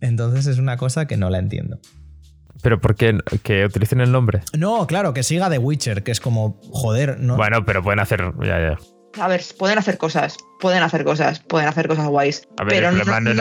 Entonces es una cosa que no la entiendo. ¿Pero por qué que utilicen el nombre? No, claro, que siga The Witcher, que es como, joder, no. Bueno, pero pueden hacer. Ya, ya. A ver, pueden hacer cosas, pueden hacer cosas, pueden hacer cosas guays. A ver, pero el no, no no-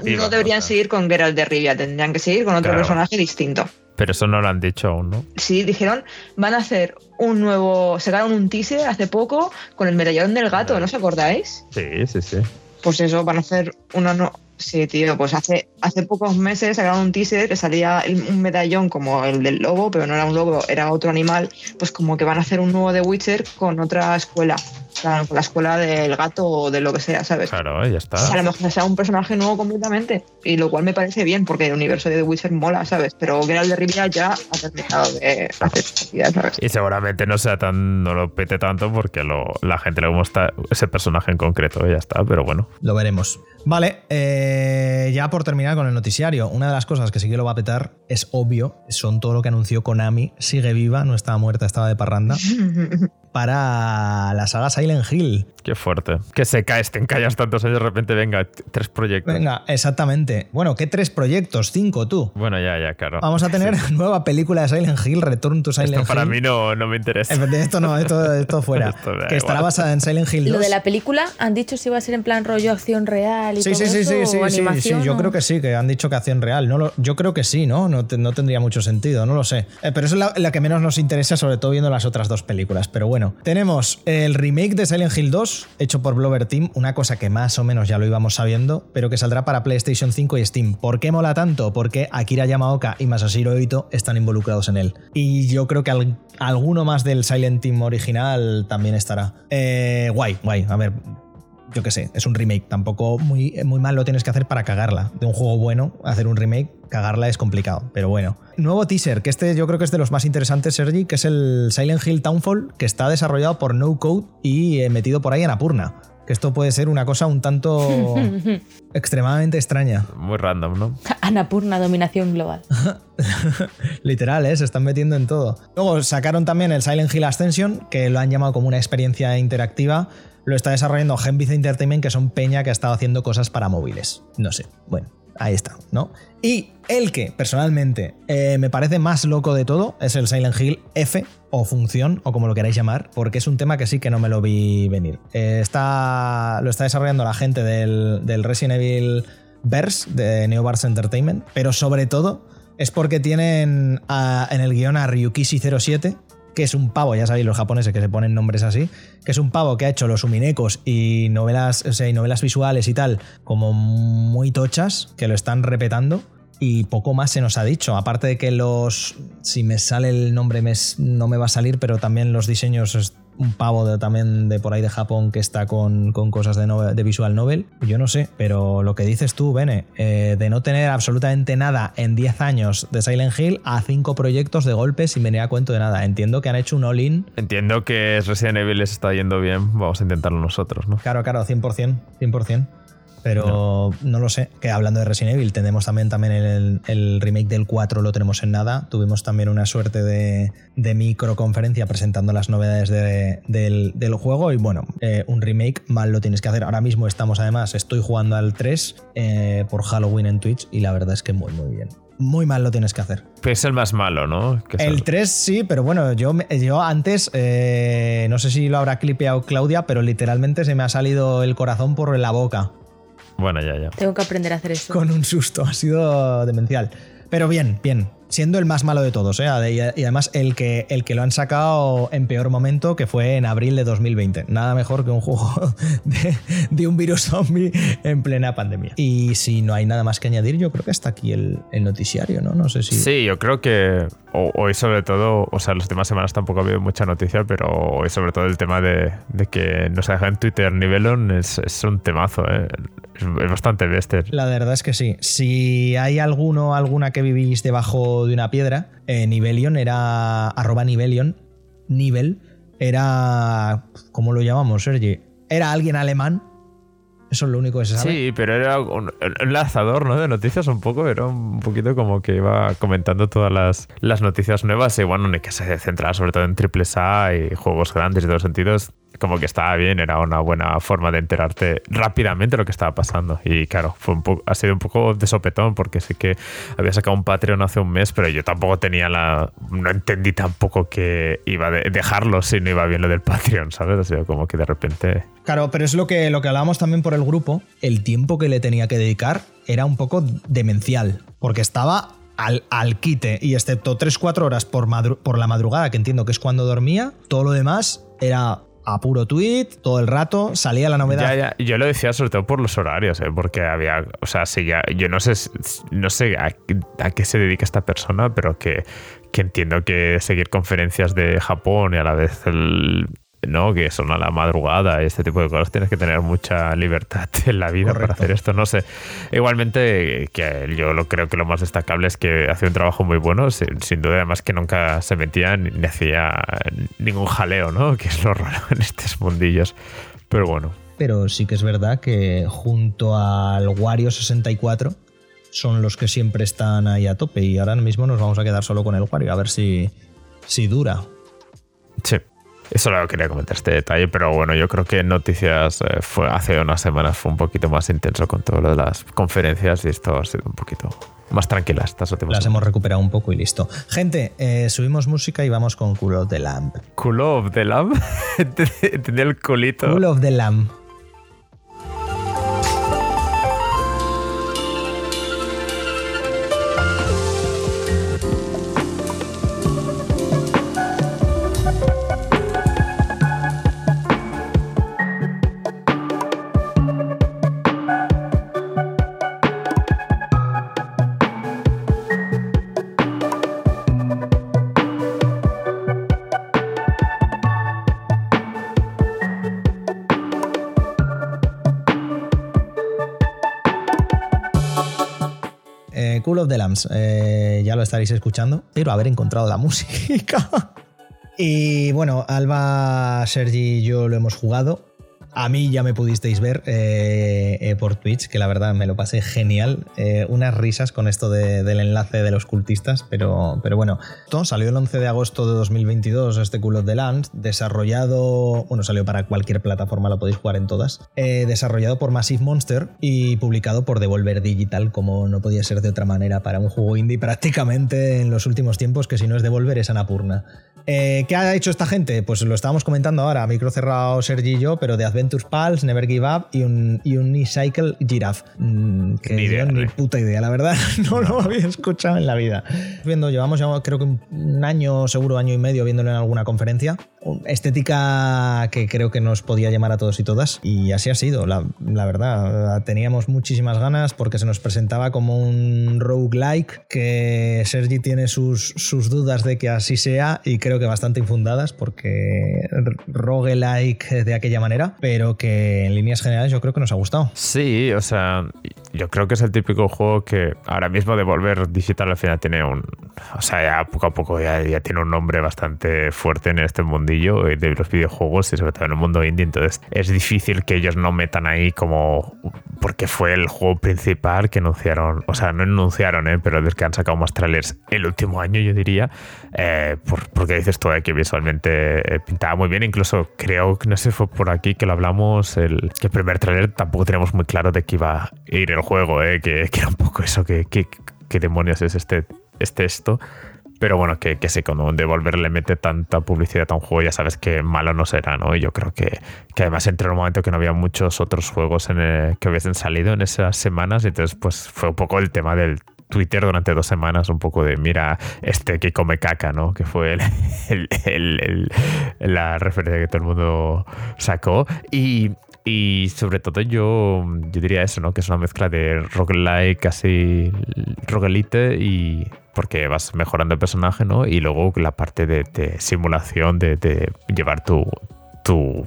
no- deberían o sea. seguir con Geralt de Rivia, tendrían que seguir con otro Claro. personaje distinto. Pero eso no lo han dicho aún, ¿no? Sí, dijeron, van a hacer un nuevo. Sacaron un teaser hace poco con el medallón del gato, ¿no os acordáis? Sí, sí, sí. Pues eso, van a hacer una. Sí, tío, pues hace, hace pocos meses sacaron un teaser que salía un medallón como el del lobo, pero no era un lobo, era otro animal. Pues como que van a hacer un nuevo The Witcher con otra escuela. Claro, con la escuela del gato o de lo que sea, ¿sabes? Claro, ya está. O sea, a lo mejor sea un personaje nuevo completamente. Y lo cual me parece bien, porque el universo de The Witcher mola, ¿sabes? Pero Geralt de Rivia ya ha terminado de hacer su actividad, ¿sabes? Y seguramente no sea tan. no lo pete tanto porque lo, la gente le gusta ese personaje en concreto, ya está, pero bueno. Lo veremos. Vale, eh, ya por terminar con el noticiario, una de las cosas que sí que lo va a petar es obvio, son todo lo que anunció Konami, sigue viva, no estaba muerta, estaba de parranda, [laughs] para la saga Silent Hill. Qué fuerte. Que se cae, te encallas tantos años, de repente venga, tres proyectos. Venga, exactamente. Bueno, ¿qué tres proyectos? Cinco tú. Bueno, ya, ya, claro. Vamos a [laughs] tener nueva película de Silent Hill, Return to Silent Esto para Hill. mí no, no me interesa. Esto no, esto, esto fuera. [laughs] Esto que estará igual. basada en Silent Hill 2. lo de la película, ¿han dicho si va a ser en plan rollo acción real y Sí, todo sí, sí, eso, sí, o sí, sí, sí, yo o- creo que sí, que han dicho que acción real. No lo- yo creo que sí, ¿no? No, te- no tendría mucho sentido, no lo sé. Eh, pero eso es la, la que menos nos interesa, sobre todo viendo las otras dos películas. Pero bueno, tenemos el remake de Silent Hill 2, hecho por Blover Team, una cosa que más o menos ya lo íbamos sabiendo, pero que saldrá para PlayStation 5 y Steam. ¿Por qué mola tanto? Porque Akira Yamaoka y Masashiro Ito están involucrados en él. Y yo creo que al- alguno más del Silent Team original también estará. Eh, guay, guay. A ver, yo qué sé, es un remake. Tampoco muy, muy mal lo tienes que hacer para cagarla. De un juego bueno, hacer un remake, cagarla es complicado. Pero bueno. Nuevo teaser, que este yo creo que es de los más interesantes, Sergi, que es el Silent Hill Townfall, que está desarrollado por No Code y eh, metido por ahí en Apurna. Que esto puede ser una cosa un tanto [laughs] extremadamente extraña. Muy random, ¿no? [laughs] Anapurna, dominación global. [laughs] Literal, ¿eh? se están metiendo en todo. Luego sacaron también el Silent Hill Ascension, que lo han llamado como una experiencia interactiva. Lo está desarrollando Genbiz Entertainment, que son peña que ha estado haciendo cosas para móviles. No sé, bueno, ahí está, ¿no? Y el que, personalmente, eh, me parece más loco de todo es el Silent Hill F, o función, o como lo queráis llamar, porque es un tema que sí que no me lo vi venir. Eh, está, lo está desarrollando la gente del, del Resident Evil Verse, de Neobars Entertainment, pero sobre todo es porque tienen a- en el guion a Ryukishi07, que es un pavo, ya sabéis los japoneses que se ponen nombres así, que es un pavo que ha hecho los Uminecos y novelas, o sea, y novelas visuales y tal, como muy tochas, que lo están repetando. Y poco más se nos ha dicho. Aparte de que los. Si me sale el nombre, me no me va a salir, pero también los diseños un pavo de, también de por ahí de Japón que está con, con cosas de, novel- de visual novel. Yo no sé, pero lo que dices tú, Bene, eh, de no tener absolutamente nada en 10 años de Silent Hill a 5 proyectos de golpe sin venir a cuento de nada. Entiendo que han hecho un all-in. Entiendo que Resident Evil les está yendo bien, vamos a intentarlo nosotros, ¿no? Claro, claro, 100%. 100%. Pero no. lo sé, que hablando de Resident Evil, tenemos también, también el, el remake del 4, lo tenemos en nada. Tuvimos también una suerte de, de microconferencia presentando las novedades de- del, del juego. Y bueno, eh, un remake mal lo tienes que hacer. Ahora mismo estamos, además, estoy jugando al 3 eh, por Halloween en Twitch y la verdad es que muy, muy bien. Muy mal lo tienes que hacer. Es el más malo, ¿no? Que El 3 sí, pero bueno, yo, yo antes, eh, no sé si lo habrá clipeado Claudia, pero literalmente se me ha salido el corazón por la boca Bueno, ya, ya. Tengo que aprender a hacer eso. con un susto, ha sido demencial. Pero bien, bien, siendo el más malo de todos, ¿eh? y además el que, el que lo han sacado en peor momento, que fue en abril de 2020. Nada mejor que un juego [laughs] de, de un virus zombie en plena pandemia. Y si no hay nada más que añadir, yo creo que está aquí el, el noticiario, ¿no? No sé si... Sí, yo creo que hoy sobre todo, o sea, las últimas semanas tampoco ha habido mucha noticia, pero hoy sobre todo el tema de, de que no se deja en Twitter ni Velon es, es un temazo, ¿eh? Es, bastante bestia. La verdad es que sí. Si hay alguno alguna que vivís debajo de una piedra, eh, Nivelion era. arroba Nivelion. Nivel. Era. ¿Cómo lo llamamos, Sergi? Era alguien alemán. Eso es lo único que se sabe. Sí, pero era un, un lanzador ¿no? de noticias un poco, era un poquito como que iba comentando todas las, las noticias nuevas y bueno, que se centraba sobre todo en triples A y juegos grandes y todos los sentidos, como que estaba bien, era una buena forma de enterarte rápidamente lo que estaba pasando. Y claro, fue un po- ha sido un poco de sopetón porque sí que había sacado un Patreon hace un mes, pero yo tampoco tenía la... no entendí tampoco que iba a de- dejarlo si no iba bien lo del Patreon, ¿sabes? O sea, como que de repente... Claro, pero es lo que, lo que hablábamos también por el grupo. El tiempo que le tenía que dedicar era un poco demencial. Porque estaba al, al quite. Y excepto 3-4 horas por, por la madrugada, que entiendo que es cuando dormía, todo lo demás era a puro tweet, todo el rato, salía la novedad. Yo lo decía sobre todo por los horarios, ¿eh? porque había, o sea, sí, ya, yo no sé, no sé a, a qué se dedica esta persona, pero que, que entiendo que seguir conferencias de Japón y a la vez el, ¿no? que son a la madrugada y este tipo de cosas, tienes que tener mucha libertad [laughs] en la vida Correcto. para hacer esto. No sé. Igualmente, que yo lo creo que lo más destacable es que hacía un trabajo muy bueno, sin, sin duda, además que nunca se metía ni, ni hacía ningún jaleo, ¿no? [laughs] Que es lo raro en estos mundillos. Pero bueno, Pero sí que es verdad que junto al Wario 64 son los que siempre están ahí a tope. Y ahora mismo nos vamos a quedar solo con el Wario, a ver si, si dura. Sí. Eso lo quería comentar este detalle, pero bueno, yo creo que noticias eh, fue hace unas semanas fue un poquito más intenso con todo lo de las conferencias y esto ha sido un poquito más tranquila estas últimas Las hemos recuperado un poco y listo. Gente, eh, subimos música y vamos con Cool of the Lamb. Culo of the Lamb. [laughs] Entendí el culito. Cool of the Lamb. Eh, ya lo estaréis escuchando, pero haber encontrado la [laughs] música. y bueno, Alba, Sergi y yo lo hemos jugado. A mí ya me pudisteis ver eh, eh, por Twitch, que la verdad me lo pasé genial. Eh, unas risas con esto de- del enlace de los cultistas, pero, pero bueno. Esto salió el 11 de agosto de 2022, este Cool of the Lands, desarrollado, bueno, salió para cualquier plataforma, lo podéis jugar en todas, desarrollado por Massive Monster y publicado por Devolver Digital, como no podía ser de otra manera para un juego indie prácticamente en los últimos tiempos, que si no es Devolver es Anapurna. Eh, ¿Qué ha hecho esta gente? Pues lo estábamos comentando ahora, micro cerrado Sergi y yo, pero de Adventures Pals, Never Give Up y un, y un E-Cycle Giraffe. Mm, que Ni idea, yo ni ¿eh? puta idea, la verdad, [laughs] no lo había escuchado en la vida. Viendo, llevamos ya creo que un- un año, seguro año y medio viéndolo en alguna conferencia. Estética que creo que nos podía llamar a todos y todas. Y así ha sido, la, verdad. Teníamos muchísimas ganas porque se nos presentaba como un roguelike que Sergi tiene sus, sus dudas de que así sea y creo que bastante infundadas porque roguelike de aquella manera, pero que en líneas generales yo creo que nos ha gustado. Sí, o sea, yo creo que es el típico juego que ahora mismo Devolver Digital al final tiene un. O sea, ya poco a poco ya, ya tiene un nombre bastante fuerte en este mundillo de los videojuegos y sobre todo en el mundo indie. Entonces es difícil que ellos no metan ahí como. Porque fue el juego principal que anunciaron. O sea, no anunciaron, ¿eh? pero es que han sacado más trailers el último año, yo diría. Eh, porque dices tú eh, que visualmente eh, pintaba muy bien. Incluso creo que no sé, fue por aquí que lo hablamos. El, que el primer trailer tampoco teníamos muy claro de que iba a ir el juego, ¿eh? que, era un poco eso, que, demonios es este, este esto. Pero bueno, que, que sí, cuando Devolver le mete tanta publicidad a un juego, ya sabes que malo no será, ¿no? Y yo creo que, que además entró en un momento que no había muchos otros juegos en el, que hubiesen salido en esas semanas, y entonces pues fue un poco el tema del Twitter durante dos semanas, un poco de mira, este que come caca, ¿no? Que fue [laughs] la referencia que todo el mundo sacó. Y, y sobre todo yo, yo diría eso, ¿no? Que es una mezcla de roguelike, casi roguelite y porque vas mejorando el personaje, ¿no? Y luego la parte de, de simulación, de, de, llevar tu, tu,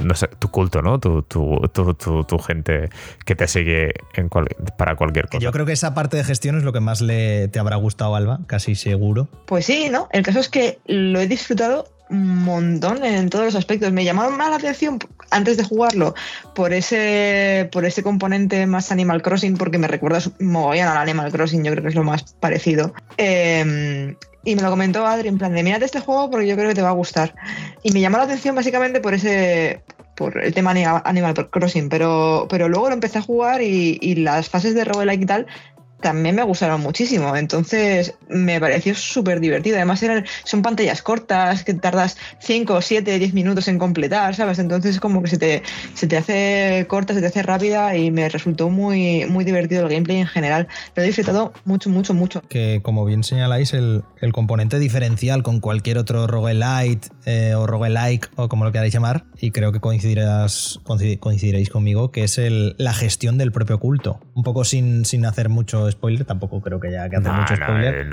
no sé, tu culto, ¿no? Tu, tu, tu, tu gente que te sigue en cual, para cualquier cosa. Yo creo que esa parte de gestión es lo que más le te habrá gustado, Alba, casi seguro. Pues sí, ¿no? El caso es que lo he disfrutado un montón en todos los aspectos. Me llamaron más la atención antes de jugarlo por ese, por ese componente más Animal Crossing, porque me recuerda mogollón al Animal Crossing, yo creo que es lo más parecido. Eh, y me lo comentó Adri en plan de mírate este juego porque yo creo que te va a gustar. Y me llamó la atención básicamente por ese por el tema Animal Crossing, pero, pero luego lo empecé a jugar y, y las fases de roguelike y tal también me gustaron muchísimo. Entonces me pareció súper divertido. Además eran, son pantallas cortas que tardas 5, 7, 10 minutos en completar, ¿sabes? Entonces como que se te, se te hace corta, se te hace rápida y me resultó muy, muy divertido el gameplay en general. Lo he disfrutado mucho, mucho, mucho. Que como bien señaláis, el, el componente diferencial con cualquier otro roguelite eh, o roguelike o como lo queráis llamar, y creo que coincidirás, coincidiréis conmigo, que es el, la gestión del propio culto. Un poco sin, sin hacer mucho spoiler, tampoco creo que haya que hacer mucho spoiler.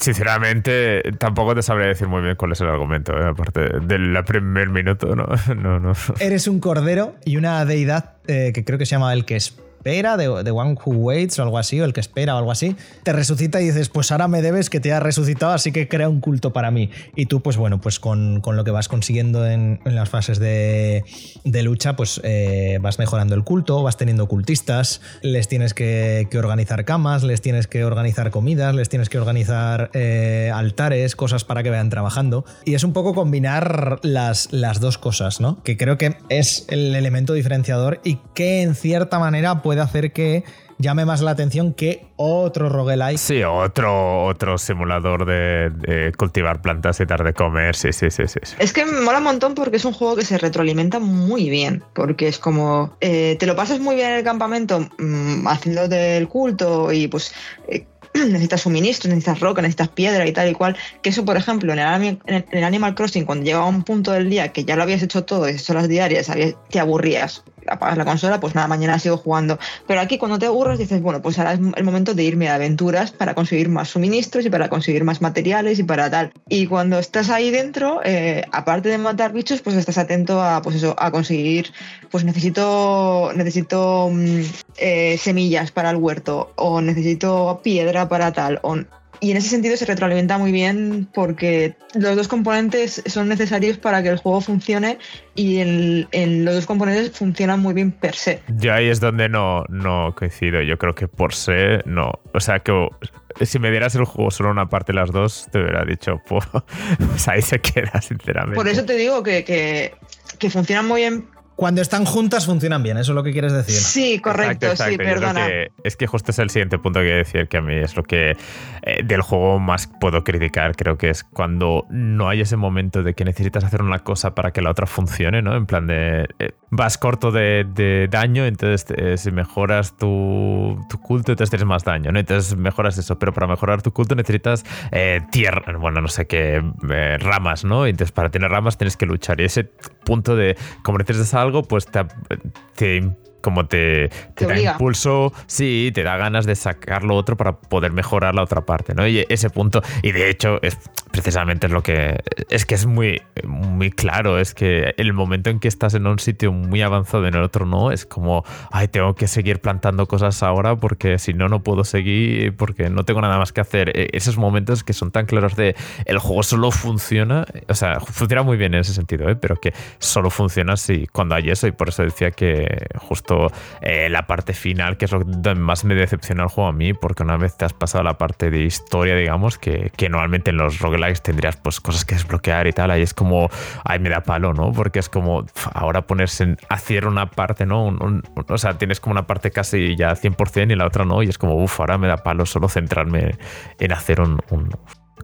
Sinceramente, tampoco te sabría decir muy bien cuál es el argumento, ¿eh? aparte del primer minuto, ¿no? [laughs] no, no. Eres un cordero y una deidad eh, que creo que se llama el que es espera, de, One Who Waits o algo así, o el que espera o algo así, te resucita y dices, pues ahora me debes que te ha resucitado, así que crea un culto para mí. Y tú, pues bueno, pues con, lo que vas consiguiendo en, las fases de, lucha, pues eh, vas mejorando el culto, vas teniendo cultistas, les tienes que, organizar camas, les tienes que organizar comidas, les tienes que organizar eh, altares, cosas para que vayan trabajando. Y es un poco combinar las, las dos cosas, ¿no? Que creo que es el elemento diferenciador y que en cierta manera puede hacer que llame más la atención que otro roguelike. Sí, otro, otro simulador de, cultivar plantas y dar de comer. Sí, sí, sí, sí, Es que me mola un montón porque es un juego que se retroalimenta muy bien. Porque es como. Eh, te lo pasas muy bien en el campamento mmm, haciendo del culto y pues. Eh, [clears throat] necesitas suministros, necesitas roca, necesitas piedra y tal y cual. Que eso, por ejemplo, en el, en el Animal Crossing, cuando llegaba un punto del día que ya lo habías hecho todo, hecho las diarias, te aburrías apagas la consola, pues nada, mañana sigo jugando. Pero aquí cuando te aburres dices, bueno, pues ahora es el momento de irme a aventuras para conseguir más suministros y para conseguir más materiales y para tal. Y cuando estás ahí dentro, eh, aparte de matar bichos, pues estás atento a, pues eso, a conseguir, pues necesito, necesito mm, eh, semillas para el huerto o necesito piedra para tal. O, y en ese sentido se retroalimenta muy bien porque los dos componentes son necesarios para que el juego funcione y en, los dos componentes funcionan muy bien per se. Yo ahí es donde no, no coincido. Yo creo que por se no. O sea que si me dieras el juego solo una parte de las dos, te hubiera dicho, pues [laughs] ahí se queda, sinceramente. Por eso te digo que, que, que funcionan muy bien cuando están juntas funcionan bien, eso es lo que quieres decir. Sí, correcto, sí, perdona. es que justo es el siguiente punto que decir, que a mí es lo que eh, del juego más puedo criticar, creo que es cuando no hay ese momento de que necesitas hacer una cosa para que la otra funcione, ¿no? En plan de... Eh, vas corto de, de daño, entonces eh, si mejoras tu, tu, culto, entonces tienes más daño, ¿no? Entonces mejoras eso, pero para mejorar tu culto necesitas eh, tierra, bueno, no sé qué, eh, ramas, ¿no? Entonces para tener ramas tienes que luchar y ese punto de, como necesitas algo, pues te, te como te, te, da impulso, sí, te da ganas de sacar lo otro para poder mejorar la otra parte, ¿no? Y ese punto, y de hecho es precisamente es lo que, es que es muy, muy claro, es que el momento en que estás en un sitio muy avanzado y en el otro no, es como, ay, tengo que seguir plantando cosas ahora porque si no, no puedo seguir porque no tengo nada más que hacer. E, esos momentos que son tan claros de, el juego solo funciona, o sea, funciona muy bien en ese sentido, ¿eh? pero que solo funciona si cuando hay eso y por eso decía que justo eh, la parte final, que es lo que más me decepciona el juego a mí, porque una vez te has pasado la parte de historia, digamos, que, que normalmente en los roguelikes tendrías pues cosas que desbloquear y tal, ahí es como, ay, me da palo, ¿no? Porque es como, ahora ponerse en hacer una parte, ¿no? o sea, tienes como una parte casi ya 100% y la otra no, y es como, uff, ahora me da palo solo centrarme en hacer un,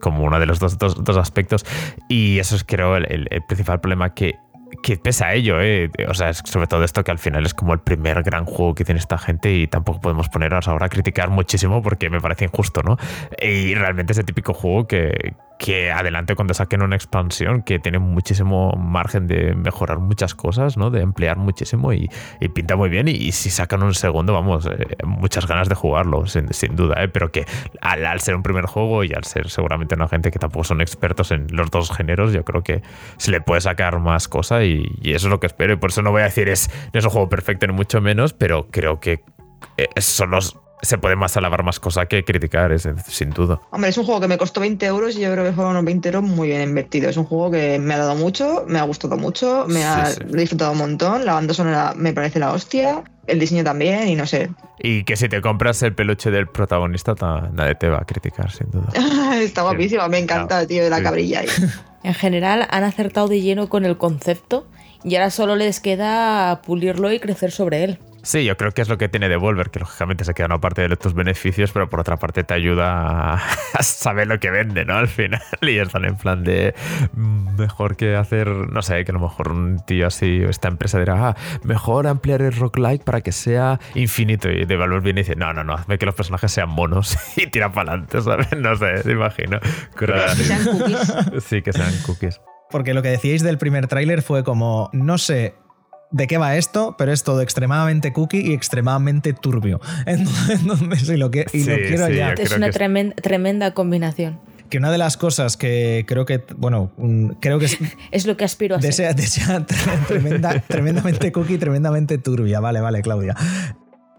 como uno de los dos, dos, aspectos. Y eso es, creo, el, el, principal problema que que pese a ello, ¿eh? o sea, sobre todo esto que al final es como el primer gran juego que tiene esta gente y tampoco podemos ponernos ahora a criticar muchísimo porque me parece injusto, ¿no? Y realmente es el típico juego que, que adelante cuando saquen una expansión que tiene muchísimo margen de mejorar muchas cosas, ¿no? De emplear muchísimo y, pinta muy bien. Y, si sacan un segundo, vamos, eh, muchas ganas de jugarlo, sin, duda, ¿eh? Pero que al, ser un primer juego y al ser seguramente una gente que tampoco son expertos en los dos géneros, yo creo que se le puede sacar más cosas y, eso es lo que espero. Y por eso no voy a decir es, es un juego perfecto ni mucho menos, pero creo que eh, son los se puede más alabar más cosa que criticar, es, sin duda. Hombre, es un juego que me costó 20 euros y yo creo que fueron unos 20 euros muy bien invertidos. Es un juego que me ha dado mucho, me ha gustado mucho, me ha disfrutado un montón. La banda sonora me parece la hostia, el diseño también y no sé. Y que si te compras el peluche del protagonista, nadie te va a criticar, sin duda. [laughs] Está guapísimo, me encanta, tío, de la cabrilla ahí. [laughs] En general, han acertado de lleno con el concepto y ahora solo les queda pulirlo y crecer sobre él. Sí, yo creo que es lo que tiene Devolver, que lógicamente se queda una parte de tus beneficios, pero por otra parte te ayuda a [laughs] saber lo que vende, ¿no? Al final. Y están en plan de mm, mejor que hacer, no sé, que a lo mejor un tío así o esta empresa dirá, ah, mejor ampliar el roguelike para que sea infinito. Y Devolver viene y dice, no, no, no, hazme que los personajes sean monos [laughs] y tira para adelante, ¿sabes? No sé, te imagino. Que sean cookies. [laughs] Sí, que sean cookies. Porque lo que decíais del primer tráiler fue como, no sé de qué va esto, pero es todo extremadamente cookie y extremadamente turbio. [laughs] Entonces, y lo, que, y lo quiero ya. Es una tremenda, tremenda combinación que una de las cosas que creo que, bueno, creo que es... [laughs] es lo que aspiro a desea, Desea [laughs] tremendamente cookie, tremendamente turbia. Vale, vale, Claudia.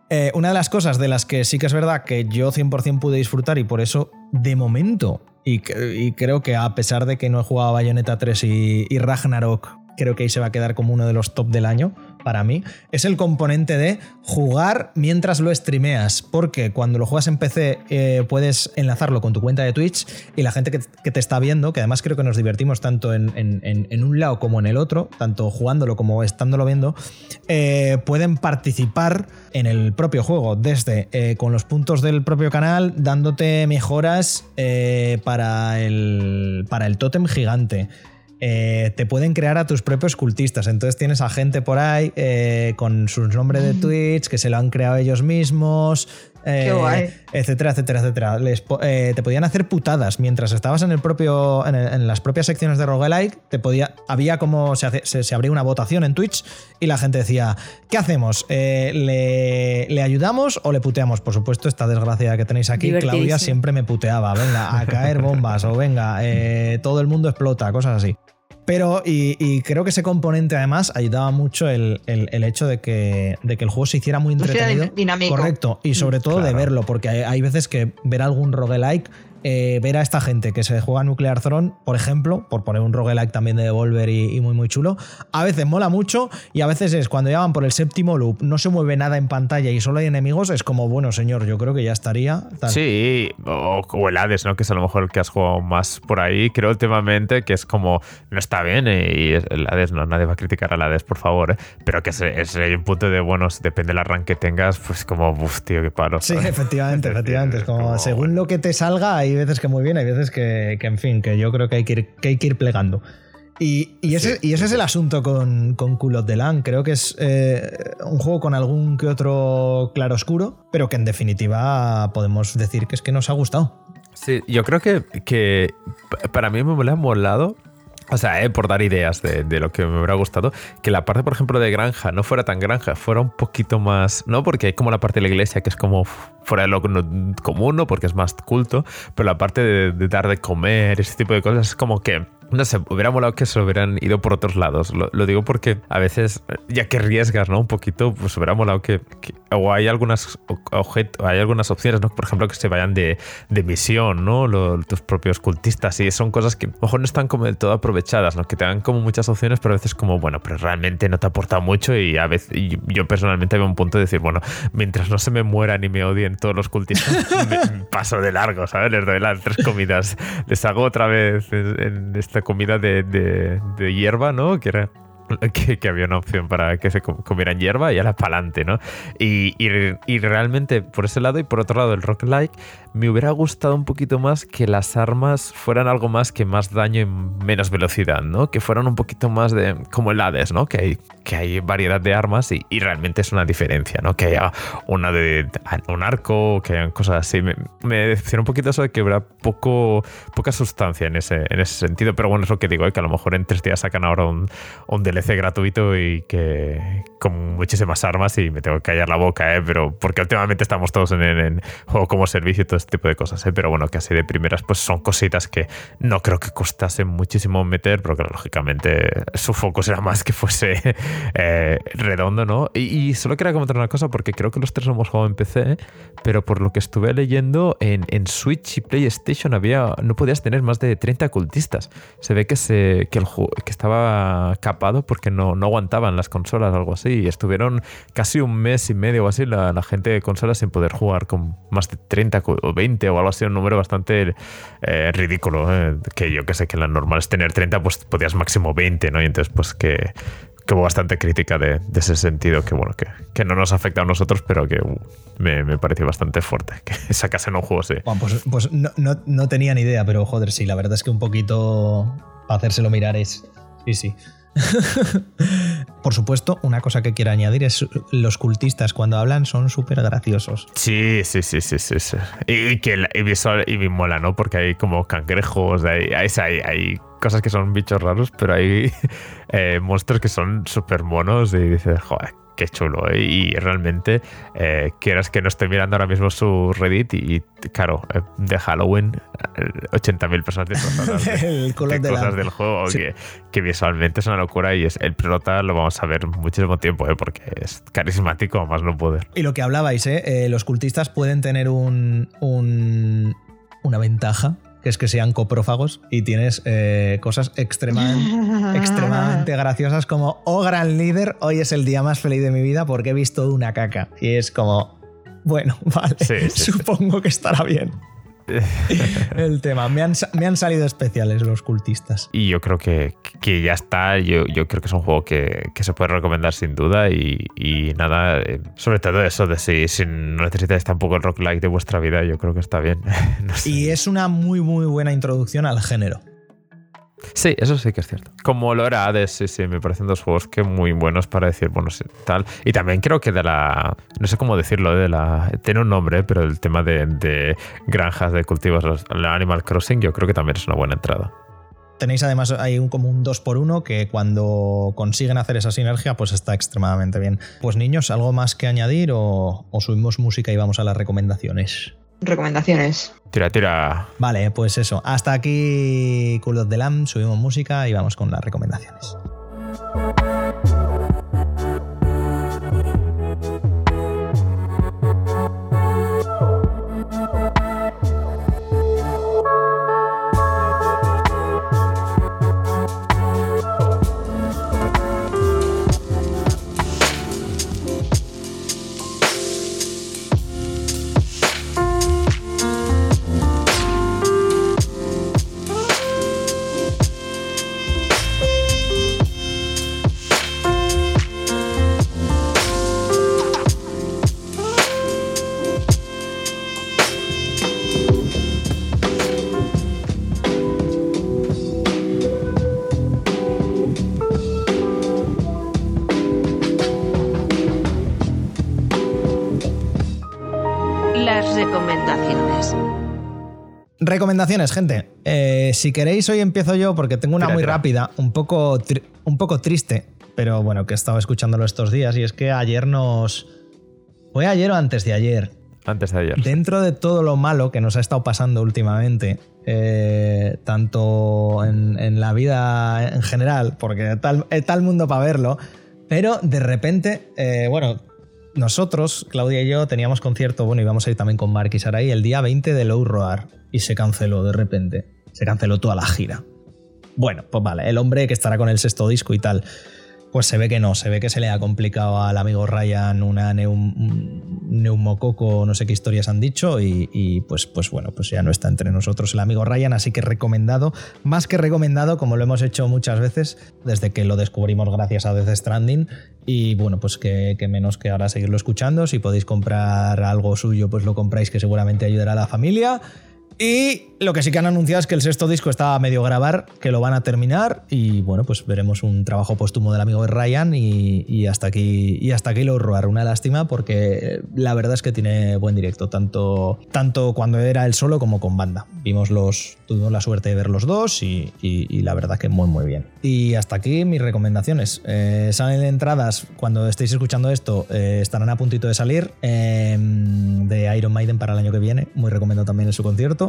Eh, una de las cosas de las que sí que es verdad que yo 100% pude disfrutar y por eso, de momento, y, creo que a pesar de que no he jugado Bayonetta 3 y Ragnarok creo que ahí se va a quedar como uno de los top del año para mí, es el componente de jugar mientras lo streameas, porque cuando lo juegas en PC eh, puedes enlazarlo con tu cuenta de Twitch y la gente que, te está viendo, que además creo que nos divertimos tanto en, un lado como en el otro, tanto jugándolo como estándolo viendo, eh, pueden participar en el propio juego, desde eh, con los puntos del propio canal, dándote mejoras para, el, para el tótem gigante. Eh, te pueden crear a tus propios cultistas. Entonces tienes a gente por ahí eh, con sus nombres de Twitch que se lo han creado ellos mismos. Eh, etcétera, etcétera, etcétera. te podían hacer putadas mientras estabas en el propio. En, las propias secciones de roguelike. Te podía. Había como. Se, se, abría una votación en Twitch y la gente decía. ¿Qué hacemos? Le, le, ayudamos o le puteamos? Por supuesto, esta desgracia que tenéis aquí, Claudia siempre me puteaba. Venga, a caer bombas. o venga, todo el mundo explota, cosas así. Pero, y, creo que ese componente además ayudaba mucho el, hecho de que, de que, el juego se hiciera muy entretenido. Dinámico. Correcto. Y sobre todo de verlo, porque hay, hay, veces que ver algún roguelike eh, ver a esta gente que se juega Nuclear Throne, por ejemplo, por poner un roguelike también de Devolver y, muy muy chulo, a veces mola mucho y a veces es cuando ya van por el séptimo loop, no se mueve nada en pantalla y solo hay enemigos, es como, bueno, señor, yo creo que ya estaría. Sí, o, el Hades, ¿no? Que es a lo mejor el que has jugado más por ahí, creo últimamente que es como, no está bien eh, y el Hades, no, nadie va a criticar al Hades, por favor, eh, pero que es, es, un punto de, bueno, depende del arranque que tengas, pues como, uff, tío, qué paro. Sí, [laughs] efectivamente, efectivamente, es [laughs] como, según lo que te salga, hay veces que muy bien, hay veces que, en fin, que yo creo que hay que ir, que hay que ir plegando. Y, y ese, Sí, y ese sí, es el asunto con, con Cool of the Land. Creo que es eh, un juego con algún que otro claroscuro, pero que en definitiva podemos decir que es que nos ha gustado. Sí, yo creo que, que para mí me ha molado. O sea, eh, por dar ideas de, de lo que me hubiera gustado, que la parte, por ejemplo, de granja no fuera tan granja, fuera un poquito más. No, porque hay como la parte de la iglesia que es como fuera de lo común, ¿no? Porque es más culto, pero la parte de, de dar de comer, ese tipo de cosas, es como que. No sé, hubiera molado que se hubieran ido por otros lados. Lo, lo digo porque a veces, ya que arriesgas, ¿no? Un poquito, pues hubiera molado que. que- o hay algunas o- objet- hay algunas opciones, ¿no? Por ejemplo, que se vayan de, de misión, ¿no? Lo- tus propios cultistas. Y son cosas que a lo mejor no están como del todo aprovechadas, ¿no? Que te dan como muchas opciones, pero a veces como, bueno, pero realmente no te aporta mucho. Y a veces, y yo personalmente veo un punto de decir, bueno, mientras no se me mueran y me odien todos los cultistas, [laughs] paso de largo, ¿sabes? Les doy las tres comidas. Les hago otra vez en esta comida de, de- de hierba, ¿no? Que era [laughs] que, que había una opción para que se com- comieran hierba y ahora para adelante, ¿no? Y, y- y realmente por ese lado y por otro lado el rock like me hubiera gustado un poquito más que las armas fueran algo más que más daño y menos velocidad, ¿no? Que fueran un poquito más de como el Hades, ¿no? Que hay, que hay variedad de armas y, y realmente es una diferencia, ¿no? Que haya una de un arco, que hayan cosas así. Me, me un poquito eso de que habrá poco, poca sustancia en ese, en ese sentido, pero bueno, es lo que digo, ¿eh? que a lo mejor en tres días sacan ahora un, un DLC gratuito y que con muchísimas armas y me tengo que callar la boca, ¿eh? Pero porque últimamente estamos todos en, en- en juego como servicio y todo este tipo de cosas, ¿eh? Pero bueno, que así de primeras pues son cositas que no creo que costase muchísimo meter, pero que lógicamente su foco será más que fuese [laughs] eh, redondo, ¿no? Y, solo quería comentar una cosa porque creo que los tres hemos jugado en PC, ¿eh? pero por lo que estuve leyendo en, en Switch y PlayStation había no podías tener más de 30 cultistas. Se ve que se que el que estaba capado porque no, no aguantaban las consolas o algo así y estuvieron casi un mes y medio o así la, gente de consolas sin poder jugar con más de 30 cu- o 20 o algo así, un número bastante eh, ridículo, ¿eh? que yo que sé que la normal es tener 30, pues podías máximo 20, ¿no? Y entonces pues que que hubo bastante crítica de, ese sentido, que bueno, que, que no nos afecta a nosotros, pero que uh, me, me pareció bastante fuerte que [laughs] sacasen un juego así. Bueno, pues pues no, no- no tenía ni idea, pero joder, sí, la verdad es que un poquito hacérselo mirar es. Sí, sí. [laughs] Por supuesto, una cosa que quiero añadir es los cultistas cuando hablan son súper graciosos. Sí, sí, sí, sí, sí. sí. Y, que la- y visual y me mola, ¿no? Porque hay como cangrejos, hay, hay, hay cosas que son bichos raros, pero hay [laughs] eh, monstruos que son súper monos y dices, joder, qué chulo. ¿eh? Y realmente, eh, quieras que no estoy mirando ahora mismo su Reddit y, claro, eh, de Halloween, eh, 80.000 personas disfrazadas [laughs] de, de de la- cosas del juego Sí. que, que visualmente es una locura y es el pelota lo vamos a ver muchísimo tiempo, ¿eh? porque es carismático más no poder. Y lo que hablabais, ¿eh? Eh, los cultistas pueden tener un, un- una ventaja, que es que sean coprófagos y tienes eh, cosas extremadamente, [laughs] extremadamente graciosas como, oh gran líder, hoy es el día más feliz de mi vida porque he visto una caca. Y es como, bueno, [laughs] vale, Sí, sí, sí. supongo que estará bien. El tema. Me han, me han salido especiales los cultistas. Y yo creo que, que ya está. Yo, yo creo que es un juego que, que se puede recomendar sin duda. Y, y nada, eh, sobre todo eso de si, si no necesitáis tampoco el rock like de vuestra vida, yo creo que está bien. [laughs] No sé. Y es una muy, muy buena introducción al género. Sí, eso sí que es cierto. Como lo era Hades, sí, sí, me parecen dos juegos que muy buenos para decir, bueno, sí, tal. Y también creo que de la. No sé cómo decirlo, de la. Tiene un nombre, pero el tema de, de granjas de cultivos, los- el Animal Crossing, yo creo que también es una buena entrada. Tenéis además hay un, como un 2x1 que cuando consiguen hacer esa sinergia pues está extremadamente bien. Pues niños, ¿algo más que añadir o, o subimos música y vamos a las recomendaciones? Recomendaciones. Tira, tira. Vale, pues eso. Hasta aquí Cool of the Lamb, subimos música y vamos con las recomendaciones. recomendaciones. Recomendaciones, gente. Eh, si queréis, hoy empiezo yo porque tengo una Tira, muy tira. rápida, un poco, un poco triste, pero bueno, que he estado escuchándolo estos días y es que ayer nos... ¿Fue ayer o antes de ayer? Antes de ayer. Dentro de todo lo malo que nos ha estado pasando últimamente, eh, tanto en, en la vida en general, porque tal, eh, tal mundo para verlo, pero de repente, eh, bueno, nosotros, Claudia y yo, teníamos concierto, bueno, íbamos a ir también con Mark y Sarai el día 20 de Low Roar se canceló de repente. Se canceló toda la gira. Bueno, pues vale, el hombre que estará con el sexto disco y tal. Pues se ve que no, se ve que se le ha complicado al amigo Ryan una neum- neumococo, no sé qué historias han dicho, y, y, pues, pues bueno, pues ya no está entre nosotros el amigo Ryan, así que recomendado, más que recomendado, como lo hemos hecho muchas veces desde que lo descubrimos gracias a Death Stranding, y bueno, pues que, que menos que ahora seguirlo escuchando, si podéis comprar algo suyo, pues lo compráis, que seguramente ayudará a la familia. Y lo que sí que han anunciado es que el sexto disco está a medio grabar, que lo van a terminar y bueno, pues veremos un trabajo póstumo del amigo de Ryan y, hasta aquí y hasta aquí lo robar. Una lástima porque la verdad es que tiene buen directo, tanto, tanto cuando era él solo como con banda. Vimos los, tuvimos la suerte de ver los dos y, la verdad que muy muy bien. Y hasta aquí mis recomendaciones. Eh, salen entradas cuando estéis escuchando esto, eh, estarán a puntito de salir eh, de Iron Maiden para el año que viene. Muy recomiendo también su concierto.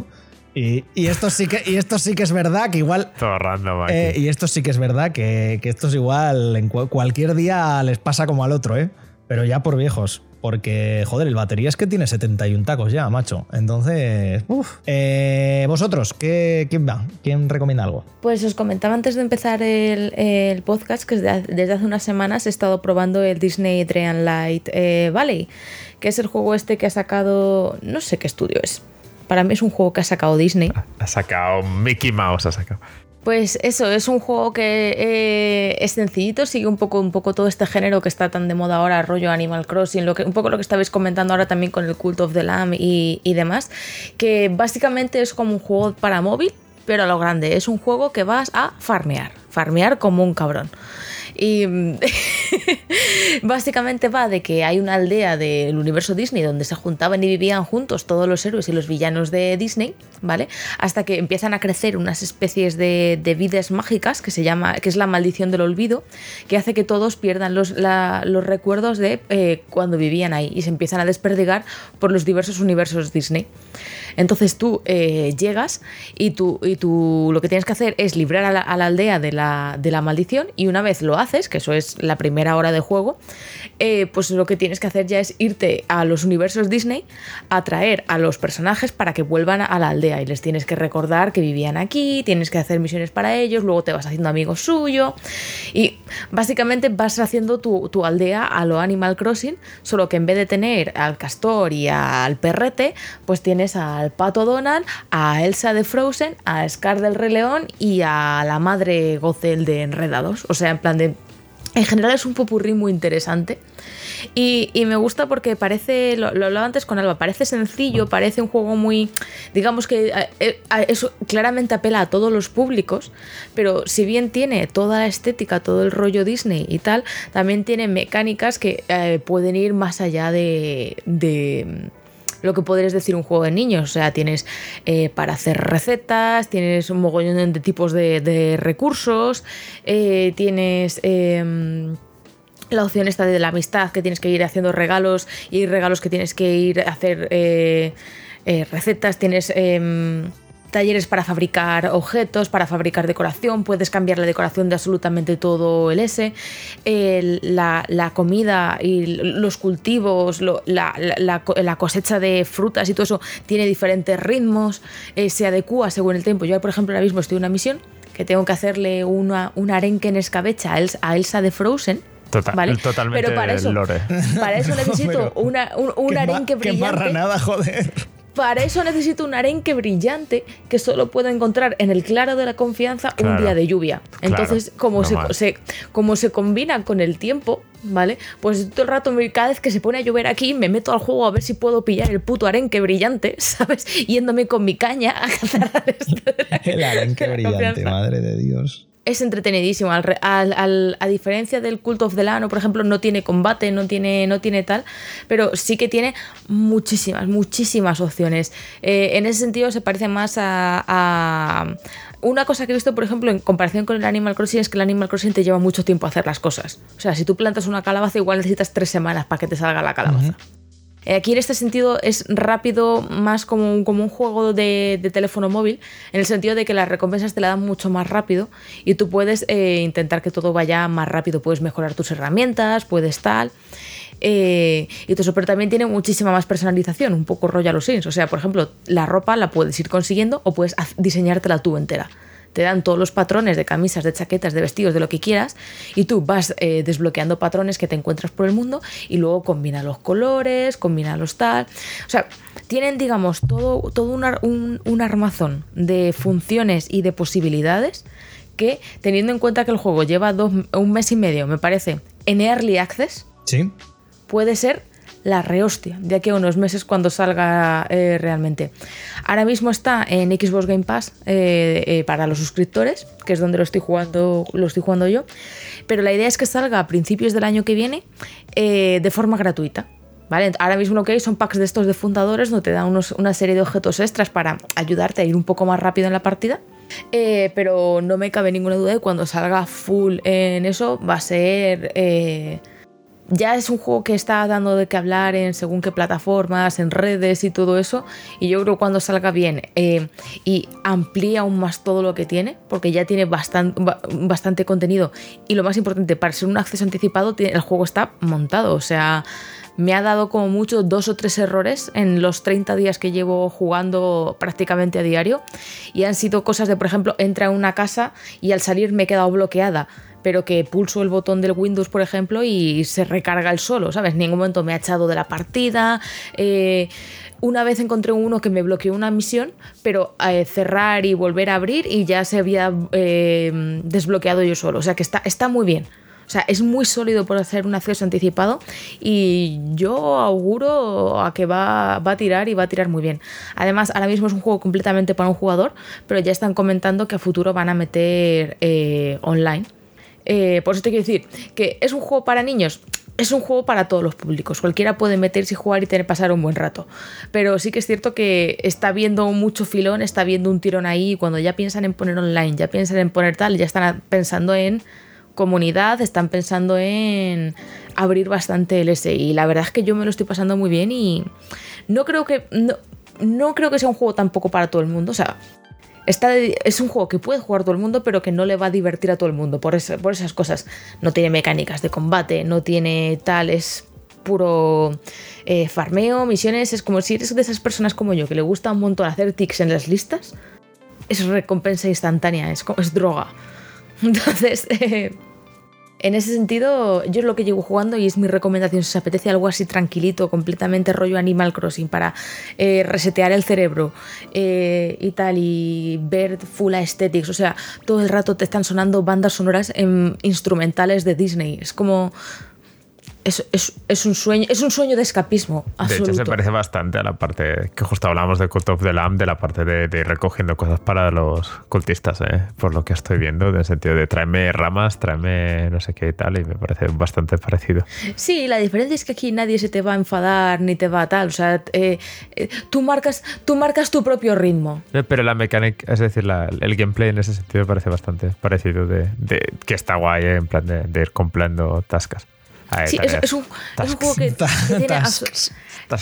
Y, y esto sí que, y esto sí que es verdad que igual. Todo random aquí. eh, y esto sí que es verdad que, que esto es igual. En cu- cualquier día les pasa como al otro, ¿eh? Pero ya por viejos. Porque, joder, el batería es que tiene 71 tacos ya, macho. Entonces, uff. Eh, Vosotros, ¿qué, ¿quién va? ¿Quién recomienda algo? Pues os comentaba antes de empezar el, el podcast que desde, hace unas semanas he estado probando el Disney Dreamlight eh, Valley, que es el juego este que ha sacado, no sé qué estudio es. Para mí es un juego que ha sacado Disney. Ha sacado Mickey Mouse, ha sacado. Pues eso, es un juego que eh, es sencillito, sigue un poco, un poco todo este género que está tan de moda ahora, rollo Animal Crossing, lo que, un poco lo que estabais comentando ahora también con el Cult of the Lamb y, y demás, que básicamente es como un juego para móvil, pero a lo grande, es un juego que vas a farmear, farmear como un cabrón. Y mm, [laughs] básicamente va de que hay una aldea del universo Disney donde se juntaban y vivían juntos todos los héroes y los villanos de Disney, ¿vale? Hasta que empiezan a crecer unas especies de, de vidas mágicas que se llama, que es la maldición del olvido, que hace que todos pierdan los, los recuerdos de eh, cuando vivían ahí y se empiezan a desperdigar por los diversos universos Disney. Entonces tú eh, llegas y tú, y tú lo que tienes que hacer es librar a la, a la aldea de la, de la maldición y una vez lo haces, que eso es la primera hora de juego, eh, pues lo que tienes que hacer ya es irte a los universos Disney a traer a los personajes para que vuelvan a la aldea y les tienes que recordar que vivían aquí, tienes que hacer misiones para ellos, luego te vas haciendo amigo suyo y básicamente vas haciendo tu, tu aldea a lo Animal Crossing, solo que en vez de tener al castor y al perrete, pues tienes al pato Donald, a Elsa de Frozen, a Scar del Rey León y a la madre Gothel de Enredados. O sea, en plan de. En general es un popurrí muy interesante. Y, me gusta porque parece, lo, lo hablaba antes con Alba, parece sencillo, parece un juego muy, digamos que eh, eh, eso claramente apela a todos los públicos, pero si bien tiene toda la estética, todo el rollo Disney y tal, también tiene mecánicas que eh, pueden ir más allá de, de lo que podrías decir un juego de niños. O sea, tienes eh, para hacer recetas, tienes un mogollón de tipos de, recursos, eh, tienes... em, la opción esta de la amistad, que tienes que ir haciendo regalos y regalos que tienes que ir a hacer eh, eh, recetas, tienes em, talleres para fabricar objetos, para fabricar decoración, puedes cambiar la decoración de absolutamente todo el S, el- la, la comida y los cultivos, lo- la, la- la co- la cosecha de frutas y todo eso tiene diferentes ritmos, eh, se adecua según el tiempo. Yo, por ejemplo, ahora mismo estoy en una misión que tengo que hacerle una, un arenque en escabecha a Elsa, a Elsa de Frozen. Total- ¿vale? totalmente Pero para eso, lore. para eso [laughs] necesito una, un, un Qué arenque Qué brillante. marranada, joder. Para eso necesito un arenque brillante que solo puedo encontrar en el claro de la confianza un día de lluvia. Entonces, como, se, como se combina con el tiempo, ¿vale? Pues todo el rato, me- cada vez que se pone a llover aquí, me meto al juego a ver si puedo pillar el puto arenque brillante, [laughs] ¿sabes? Yéndome con mi caña a cazar al este de la- El arenque [laughs] de la brillante, confianza. madre de Dios. Es entretenidísimo. Al, al, a diferencia del Cult of the Lano, por ejemplo, no tiene combate, no tiene, no tiene tal, pero sí que tiene muchísimas, muchísimas opciones. Eh, en ese sentido se parece más a, a, Una cosa que he visto, por ejemplo, en comparación con el Animal Crossing, es que el Animal Crossing te lleva mucho tiempo hacer las cosas. O sea, si tú plantas una calabaza, igual necesitas tres semanas para que te salga la calabaza. Aquí en este sentido es rápido, más como un, juego de, de, teléfono móvil, en el sentido de que las recompensas te la dan mucho más rápido y tú puedes eh, intentar que todo vaya más rápido, puedes mejorar tus herramientas, puedes tal. Eh, y todo eso, pero también tiene muchísima más personalización, un poco rollo a los Sims. O sea, por ejemplo, la ropa la puedes ir consiguiendo o puedes diseñártela tú entera te dan todos los patrones de camisas, de chaquetas, de vestidos, de lo que quieras, y tú vas eh, desbloqueando patrones que te encuentras por el mundo y luego combina los colores, combina los tal. O sea, tienen, digamos, todo, todo una, un, un armazón de funciones y de posibilidades que, teniendo en cuenta que el juego lleva dos, un mes y medio, me parece, en Early Access, ¿Sí? puede ser la rehostia de aquí a unos meses cuando salga eh, realmente. Ahora mismo está en Xbox Game Pass eh, eh, para los suscriptores, que es donde lo estoy jugando, lo estoy jugando yo. Pero la idea es que salga a principios del año que viene de forma gratuita. ¿Vale? Ahora mismo lo que hay son packs de estos de fundadores donde te dan una serie de objetos extras para ayudarte a ir un poco más rápido en la partida. Pero no me cabe ninguna duda de cuando salga full en eso va a ser ya es un juego que está dando de qué hablar en según qué plataformas, en redes y todo eso. Y yo creo que cuando salga bien eh, y amplía aún más todo lo que tiene, porque ya tiene bastante, contenido. Y lo más importante, para ser un acceso anticipado, el juego está montado. O sea, me ha dado como mucho dos o tres errores en los 30 días que llevo jugando prácticamente a diario. Y han sido cosas de, por ejemplo, entra a una casa y al salir me he quedado bloqueada pero que pulso el botón del Windows, por ejemplo, y se recarga el solo, ¿sabes? En ningún momento me ha echado de la partida. Eh, una vez encontré uno que me bloqueó una misión, pero eh, cerrar y volver a abrir y ya se había eh, desbloqueado yo solo. O sea que está, está muy bien. O sea, es muy sólido por hacer un acceso anticipado y yo auguro a que va, va, a tirar y va a tirar muy bien. Además, ahora mismo es un juego completamente para un jugador, pero ya están comentando que a futuro van a meter online. Eh, por eso te quiero decir que es un juego para niños. Es un juego para todos los públicos. Cualquiera puede meterse y jugar y tener pasar un buen rato. Pero sí que es cierto que está viendo mucho filón, está viendo un tirón ahí. Y cuando ya piensan en poner online, ya piensan en poner tal, ya están pensando en comunidad, están pensando en abrir bastante el S. Y la verdad es que yo me lo estoy pasando muy bien y no creo que. No, no creo que sea un juego tampoco para todo el mundo. O sea, Es un juego que puede jugar todo el mundo, pero que no le va a divertir a todo el mundo por, ese, por esas cosas. No tiene mecánicas de combate, no tiene tal, es puro eh, farmeo, misiones. Es como si eres de esas personas como yo que le gusta un montón hacer tics en las listas. Es recompensa instantánea, es, es droga. [laughs] Entonces, eh, en ese sentido, yo es lo que llevo jugando y es mi recomendación. Si os apetece algo así tranquilito, completamente rollo Animal Crossing para eh, resetear el cerebro eh, y tal, y ver full aesthetics. O sea, todo el rato te están sonando bandas sonoras en instrumentales de Disney. Es como. Es, es, es, un sueño, es un sueño de escapismo. Absoluto. De hecho, se parece bastante a la parte que justo hablamos de Cult of the Lamb, de la parte de, de ir recogiendo cosas para los cultistas, ¿eh? por lo que estoy viendo, en el sentido de tráeme ramas, tráeme no sé qué y tal, y me parece bastante parecido. Sí, la diferencia es que aquí nadie se te va a enfadar ni te va a tal. O sea, eh, eh, tú, marcas, tú marcas tu propio ritmo. Pero la mecánica, es decir, la, el gameplay en ese sentido parece bastante parecido, de, de que está guay, en plan de, de ir cumpliendo tascas. Ahí, sí, es, es, un, es, un, juego que, [laughs] que tiene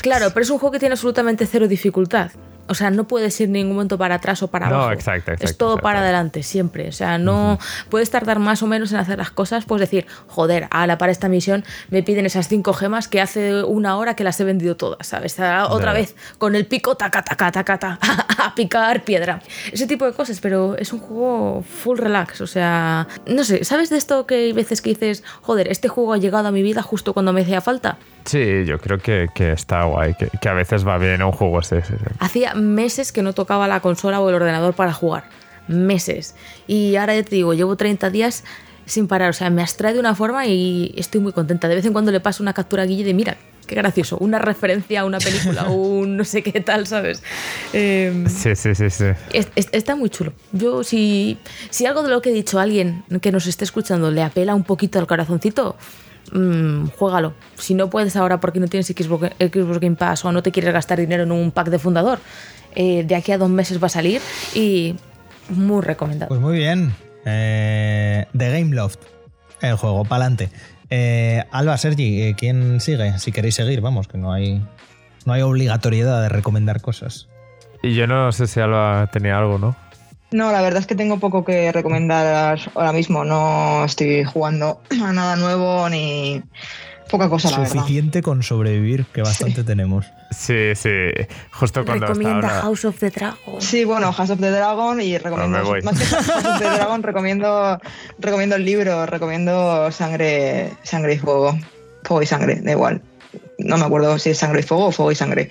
Claro, pero es un juego que tiene absolutamente cero dificultad. O sea, no puedes ir en ningún momento para atrás o para no, abajo. Exacto, exacto, es todo exacto. para adelante, siempre. O sea, no uh -huh. puedes tardar más o menos en hacer las cosas. Puedes decir, joder, ala, para esta misión me piden esas cinco gemas que hace una hora que las he vendido todas, ¿sabes? Otra vez con el pico, taca, taca, taca, taca, [laughs] a picar piedra. Ese tipo de cosas, pero es un juego full relax. O sea, no sé, ¿sabes de esto que hay veces que dices, joder, este juego ha llegado a mi vida justo cuando me hacía falta? Sí, yo creo que, que está guay, que, que, a veces va bien un juego ese. Hacía meses que no tocaba la consola o el ordenador para jugar. Meses. Y ahora ya te digo, llevo 30 días sin parar. O sea, me abstrae de una forma y estoy muy contenta. De vez en cuando le paso una captura a Guille de mira, qué gracioso, una referencia a una película, [laughs] un no sé qué tal, ¿sabes? Eh, Sí, sí, sí, sí. es- es- está muy chulo. Yo, si, si algo de lo que he dicho a alguien que nos esté escuchando le apela un poquito al corazoncito, mm, juégalo. Si no puedes ahora porque no tienes Xbox, Xbox Game Pass o no te quieres gastar dinero en un pack de fundador, eh, de aquí a dos meses va a salir y muy recomendado. Pues muy bien. Eh, The Game Loft, el juego, pa'lante. Eh, Alba, Sergi, eh, ¿quién sigue? Si queréis seguir, vamos, que no hay, no hay obligatoriedad de recomendar cosas. Y yo no sé si Alba tenía algo, ¿no? No, la verdad es que tengo poco que recomendar ahora mismo. No estoy jugando [clears throat] a nada nuevo ni poca cosa, la verdad. Suficiente con sobrevivir, que bastante tenemos. Sí, sí. Justo cuando Recomienda. House of the Dragon. Sí, bueno, House of the Dragon y recomiendo, me voy. más que House of the Dragon, recomiendo, recomiendo el libro, recomiendo Sangre, Sangre y Fuego. Fuego y Sangre, da igual. No me acuerdo si es Sangre y Fuego o Fuego y Sangre.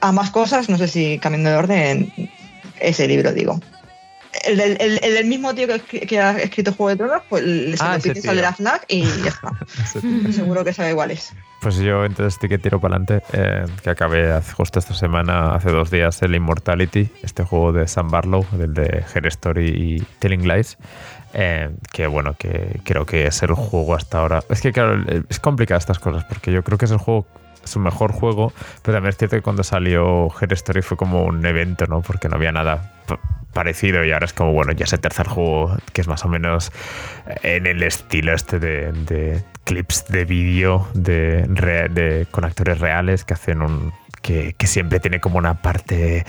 Ambas cosas, no sé si cambiando de orden, ese libro, digo. El del, el- el mismo tío que, ha escrito Juego de Tronos, pues le se Ah, lo ese pides tío. al de la FNAC y ya está. [laughs] Seguro que sabe igual es. Pues yo entonces sí que tiro para adelante, que acabé justo esta semana, hace dos días, el Immortality, este juego de Sam Barlow, del de Her Story y Telling Lies, eh, que bueno, que creo que es el juego hasta ahora. Es que claro, es complicado estas cosas, porque yo creo que es el juego su mejor juego, pero también es cierto que cuando salió Her Story fue como un evento, ¿no? Porque no había nada parecido y ahora es como, bueno, ya es el tercer juego que es más o menos en el estilo este de, de clips de vídeo de- con actores reales que hacen un... que, que siempre tiene como una parte...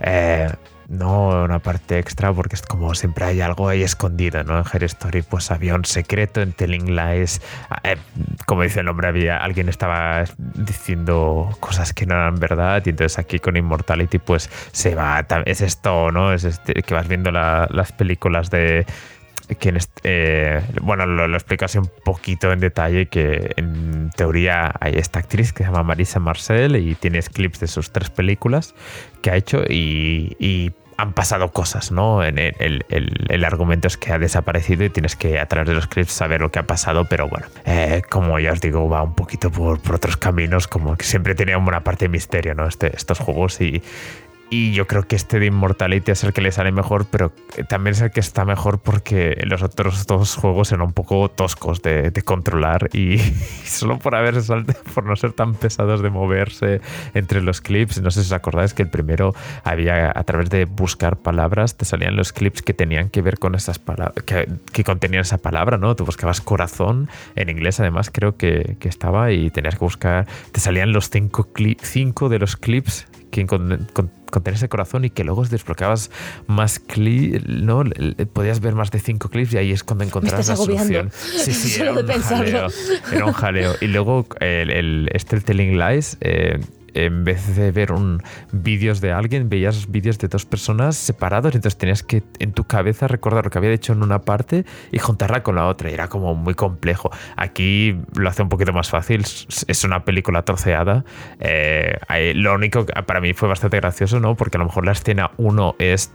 eh, no una parte extra porque es como siempre hay algo ahí escondido, ¿no? En Her Story pues había un secreto, en Telling Lies, eh, como dice el nombre, había alguien estaba diciendo cosas que no eran verdad y entonces aquí con Immortality pues se va, es esto, ¿no? Es este, que vas viendo la- las películas de eh, bueno, lo, lo explico así un poquito en detalle, que en teoría hay esta actriz que se llama Marisa Marcel y tienes clips de sus tres películas que ha hecho y, han pasado cosas, ¿no? El, el- el- argumento es que ha desaparecido y tienes que a través de los clips saber lo que ha pasado, pero bueno, eh, como ya os digo, va un poquito por, por otros caminos, como que siempre tenía una parte de misterio, ¿no? Este, estos juegos y... Y yo creo que este de Immortality es el que le sale mejor, pero también es el que está mejor porque los otros dos juegos eran un poco toscos de, controlar y [laughs] solo por haber por no ser tan pesados de moverse entre los clips. No sé si os acordáis que el primero había a través de buscar palabras te salían los clips que tenían que ver con esas palabras que, contenían esa palabra, ¿no? Tú buscabas corazón en inglés, además creo que, que estaba y tenías que buscar. Te salían los cinco, cinco de los clips que con, con- contenían ese corazón y que luego desbloqueabas más clips, ¿no? Podías ver más de cinco clips y ahí es cuando encontrabas la agobiando. solución. Sí, sí, [laughs] era un jaleo. Era un jaleo. Y luego el, el, este el Telling Lies, eh, en vez de ver un vídeos de alguien, veías vídeos de dos personas separados, entonces tenías que en tu cabeza recordar lo que había dicho en una parte y juntarla con la otra. Era como muy complejo. Aquí lo hace un poquito más fácil. Es- una película troceada. Eh, lo único que para mí fue bastante gracioso, ¿no? Porque a lo mejor la escena 1 es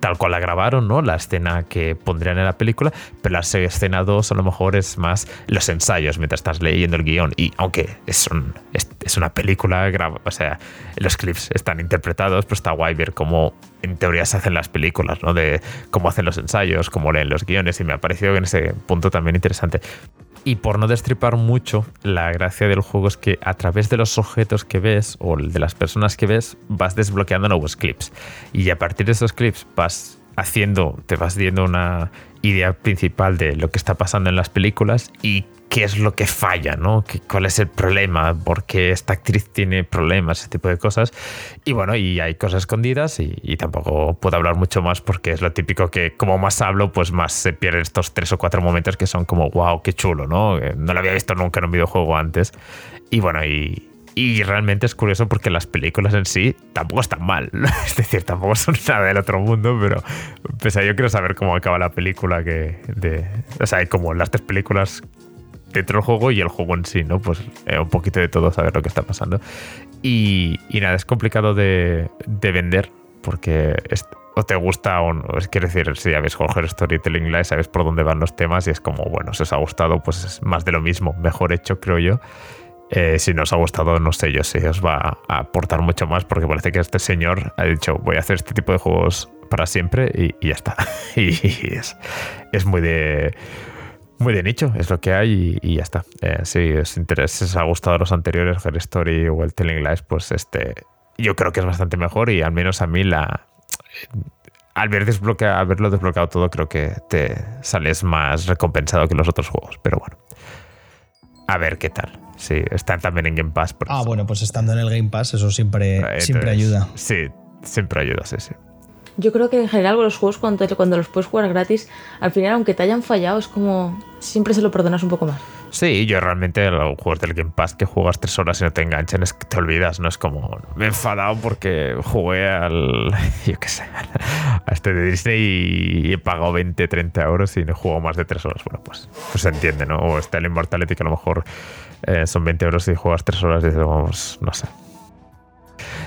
tal cual la grabaron, ¿no? La escena que pondrían en la película, pero la escena 2 a lo mejor es más los ensayos mientras estás leyendo el guion. Y aunque es, un- es, es una película, o sea, los clips están interpretados, pero está guay ver cómo en teoría se hacen las películas, ¿no? De cómo hacen los ensayos, cómo leen los guiones, y me ha parecido en ese punto también interesante. Y por no destripar mucho, la gracia del juego es que a través de los objetos que ves o de las personas que ves, vas desbloqueando nuevos clips. Y a partir de esos clips vas haciendo, te vas viendo una idea principal de lo que está pasando en las películas y qué es lo que falla, ¿no? ¿Qué- ¿Cuál es el problema? ¿Por qué esta actriz tiene problemas? Ese tipo de cosas. Y bueno, y hay cosas escondidas y, y tampoco puedo hablar mucho más porque es lo típico que como más hablo, pues más se pierden estos tres o cuatro momentos que son como, wow, qué chulo, ¿no? Eh, No lo había visto nunca en un videojuego antes. Y bueno, y, y realmente es curioso porque las películas en sí tampoco están mal. [laughs] Es decir, tampoco son [laughs] nada del otro mundo, pero a yo quiero saber cómo acaba la película que de, o sea, como las tres películas dentro del juego y el juego en sí, ¿no? Pues eh, un poquito de todo, saber lo que está pasando. Y, y nada, es complicado de, de vender porque es- o te gusta o no. Es quiero decir, si habéis jugado Storytelling Live, sabes por dónde van los temas y es como, bueno, si os ha gustado, pues es más de lo mismo, mejor hecho, creo yo. Eh, si nos ha gustado, no sé yo si os va a aportar mucho más, porque parece que este señor ha dicho, voy a hacer este tipo de juegos para siempre y, y ya está. [laughs] y es, es muy de muy de nicho, es lo que hay y, y ya está. Eh, si os interesa, si os ha gustado los anteriores, Her Story o el Telling Lies, pues este yo creo que es bastante mejor y al menos a mí la al ver desbloquea, haberlo desbloqueado todo creo que te sales más recompensado que los otros juegos, pero bueno. A ver qué tal. Sí, están también en Game Pass. por Ah, eso. bueno, pues estando en el Game Pass, eso siempre, Entonces, siempre ayuda. Sí, siempre ayuda, sí, sí. Yo creo que en general los juegos cuando, cuando los puedes jugar gratis, al final aunque te hayan fallado, es como siempre se lo perdonas un poco más. Sí, yo realmente los juegos del Game Pass que juegas tres horas y no te enganchan es que te olvidas, no es como me he enfadado porque jugué al, [laughs] yo qué sé, [laughs] a este de Disney y he pagado 20, 30 euros y no he jugado más de tres horas. Bueno, pues, pues se entiende, ¿no? O está el Immortality que a lo mejor eh, son 20 euros y juegas tres horas y dices, vamos, no sé.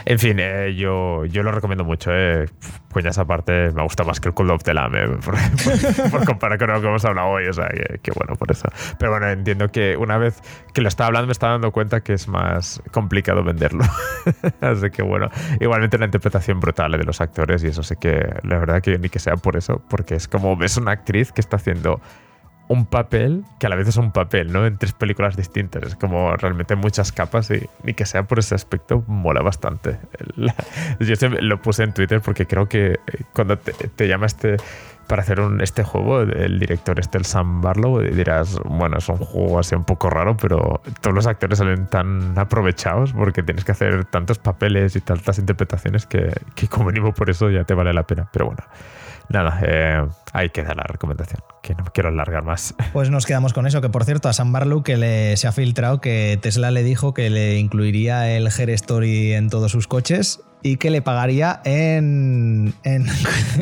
En fin, eh, yo, yo lo recomiendo mucho. Eh. Coñas aparte, me gusta más que el Call of the Lamb, eh, por, [laughs] por- por comparar con lo que hemos hablado hoy. O sea, que, que bueno, por eso. Pero bueno, entiendo que una vez que lo estaba hablando, me estaba dando cuenta que es más complicado venderlo. [laughs] Así que bueno, igualmente una interpretación brutal eh, de los actores, y eso sí que la verdad que ni que sea por eso, porque es como ves una actriz que está haciendo un papel que a la vez es un papel, ¿no? En tres películas distintas. Es como realmente muchas capas y ni que sea por ese aspecto, mola bastante. La- [laughs] yo lo puse en Twitter porque creo que eh, cuando te, te llama este para hacer un, este juego, el director este, el Sam Barlow, y dirás, bueno, es un juego así un poco raro, pero todos los actores salen tan aprovechados porque tienes que hacer tantos papeles y tantas interpretaciones que, que como mínimo por eso ya te vale la pena. Pero bueno, nada, eh, ahí queda la recomendación, que no me quiero alargar más. [laughs] Pues nos quedamos con eso, que por cierto, a Sam Barlow que le, se ha filtrado que Tesla le dijo que le incluiría el Her Story en todos sus coches y que le pagaría en... en,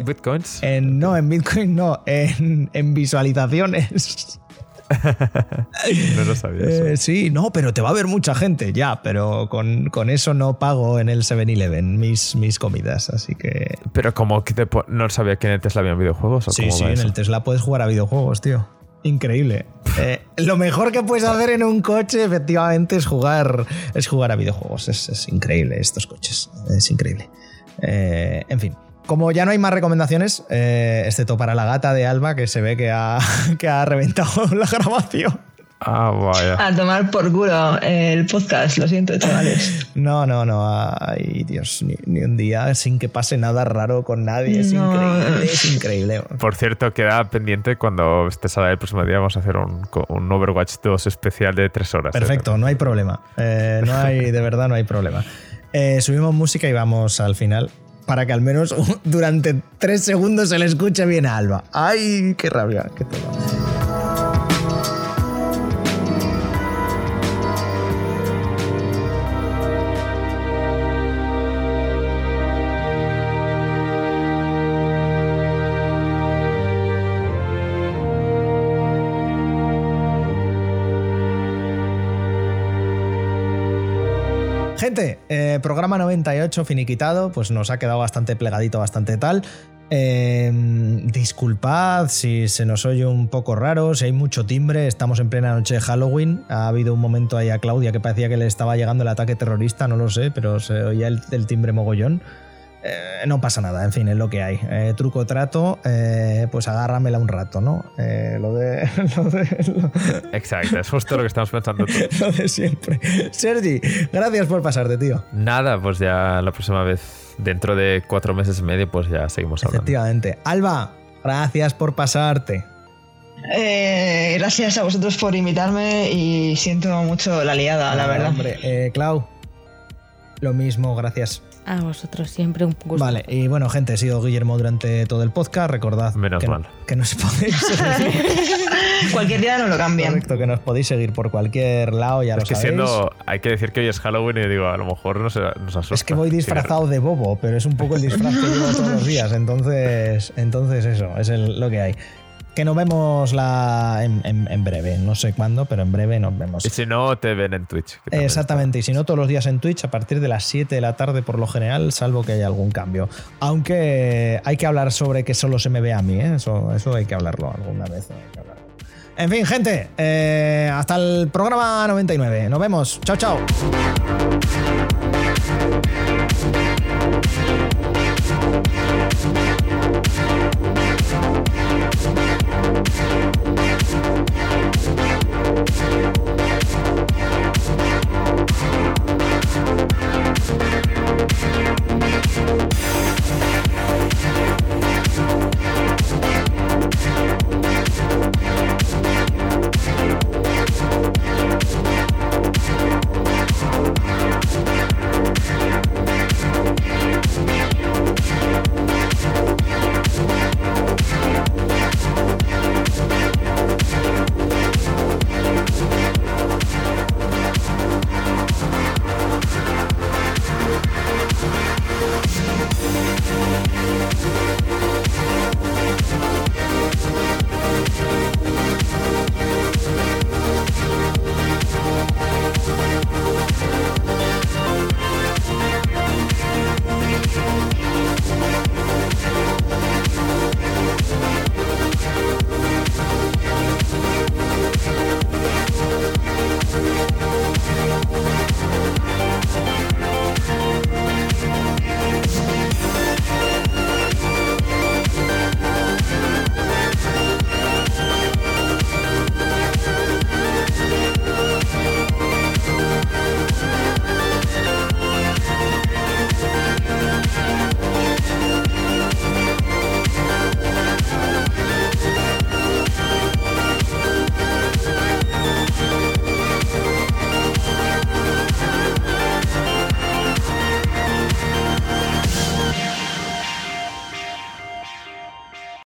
Bitcoins. [laughs] en- no, en Bitcoin no, en, en visualizaciones. [laughs] No lo sabía eso. Eh, sí, no, pero te va a ver mucha gente, ya, pero con, con eso no pago en el 7-Eleven mis, mis comidas, así que... Pero como que te no sabía que en el Tesla había videojuegos o Sí, cómo sí, en eso? el Tesla puedes jugar a videojuegos, tío. Increíble. [laughs] Eh, lo mejor que puedes hacer en un coche, efectivamente, es jugar, es jugar a videojuegos. Es, es increíble estos coches. Es increíble. Eh, en fin. Como ya no hay más recomendaciones, eh, excepto para la gata de Alba, que se ve que ha, [laughs] que ha reventado [laughs] la grabación. Ah, vaya. A tomar por culo el podcast, lo siento, chavales. No, no, no. Ay, Dios, ni, ni un día sin que pase nada raro con nadie. Es No. increíble, es increíble. Por cierto, queda pendiente cuando estés a el próximo día. Vamos a hacer un, un Overwatch 2 especial de tres horas. ¿eh? Perfecto, no hay problema. Eh, no hay, de verdad, no hay problema. Eh, subimos música y vamos al final para que al menos [laughs] durante tres segundos se le escuche bien a Alba. ¡Ay, qué rabia! Qué todo. Eh, programa 98 finiquitado, pues nos ha quedado bastante plegadito, bastante tal. Eh, disculpad si se nos oye un poco raro, si hay mucho timbre, estamos en plena noche de Halloween. Ha habido un momento ahí a Claudia que parecía que le estaba llegando el ataque terrorista, no lo sé, pero se oía el timbre mogollón. Eh, no pasa nada, en fin, es lo que hay. Eh, truco trato, eh, pues agárramela un rato, ¿no? Eh, lo de. [laughs] Lo de lo- [laughs] Exacto, es justo lo que estamos pensando todos. [laughs] lo de siempre. Sergi, gracias por pasarte, tío. Nada, pues ya la próxima vez, dentro de cuatro meses y medio, pues ya seguimos hablando. Efectivamente. Alba, gracias por pasarte. Eh, gracias a vosotros por invitarme y siento mucho la liada, la verdad. Hombre, Eh, Clau, lo mismo, gracias. A vosotros siempre un gusto. Vale, y bueno, gente, he sido Guillermo durante todo el podcast. Recordad Menos que, mal. que nos podéis [laughs] seguir. Cualquier día no lo cambian. Correcto, que nos podéis seguir por cualquier lado, ya Es lo que sabéis. siendo, hay que decir que hoy es Halloween y digo, a lo mejor nos, nos asusta. Es que voy disfrazado de bobo, pero es un poco el disfraz que llevo todos los días. Entonces, entonces eso, es el- lo que hay. Que nos vemos la, en, en- en breve, no sé cuándo, pero en breve nos vemos. Y si no, te ven en Twitch. Exactamente, y si no todos los días en Twitch a partir de las 7 de la tarde por lo general, salvo que haya algún cambio. Aunque hay que hablar sobre que solo se me ve a mí, ¿eh? eso, eso hay que hablarlo alguna vez. hay que hablarlo. En fin, gente, eh, hasta el programa 99. Nos vemos. Chao, chao.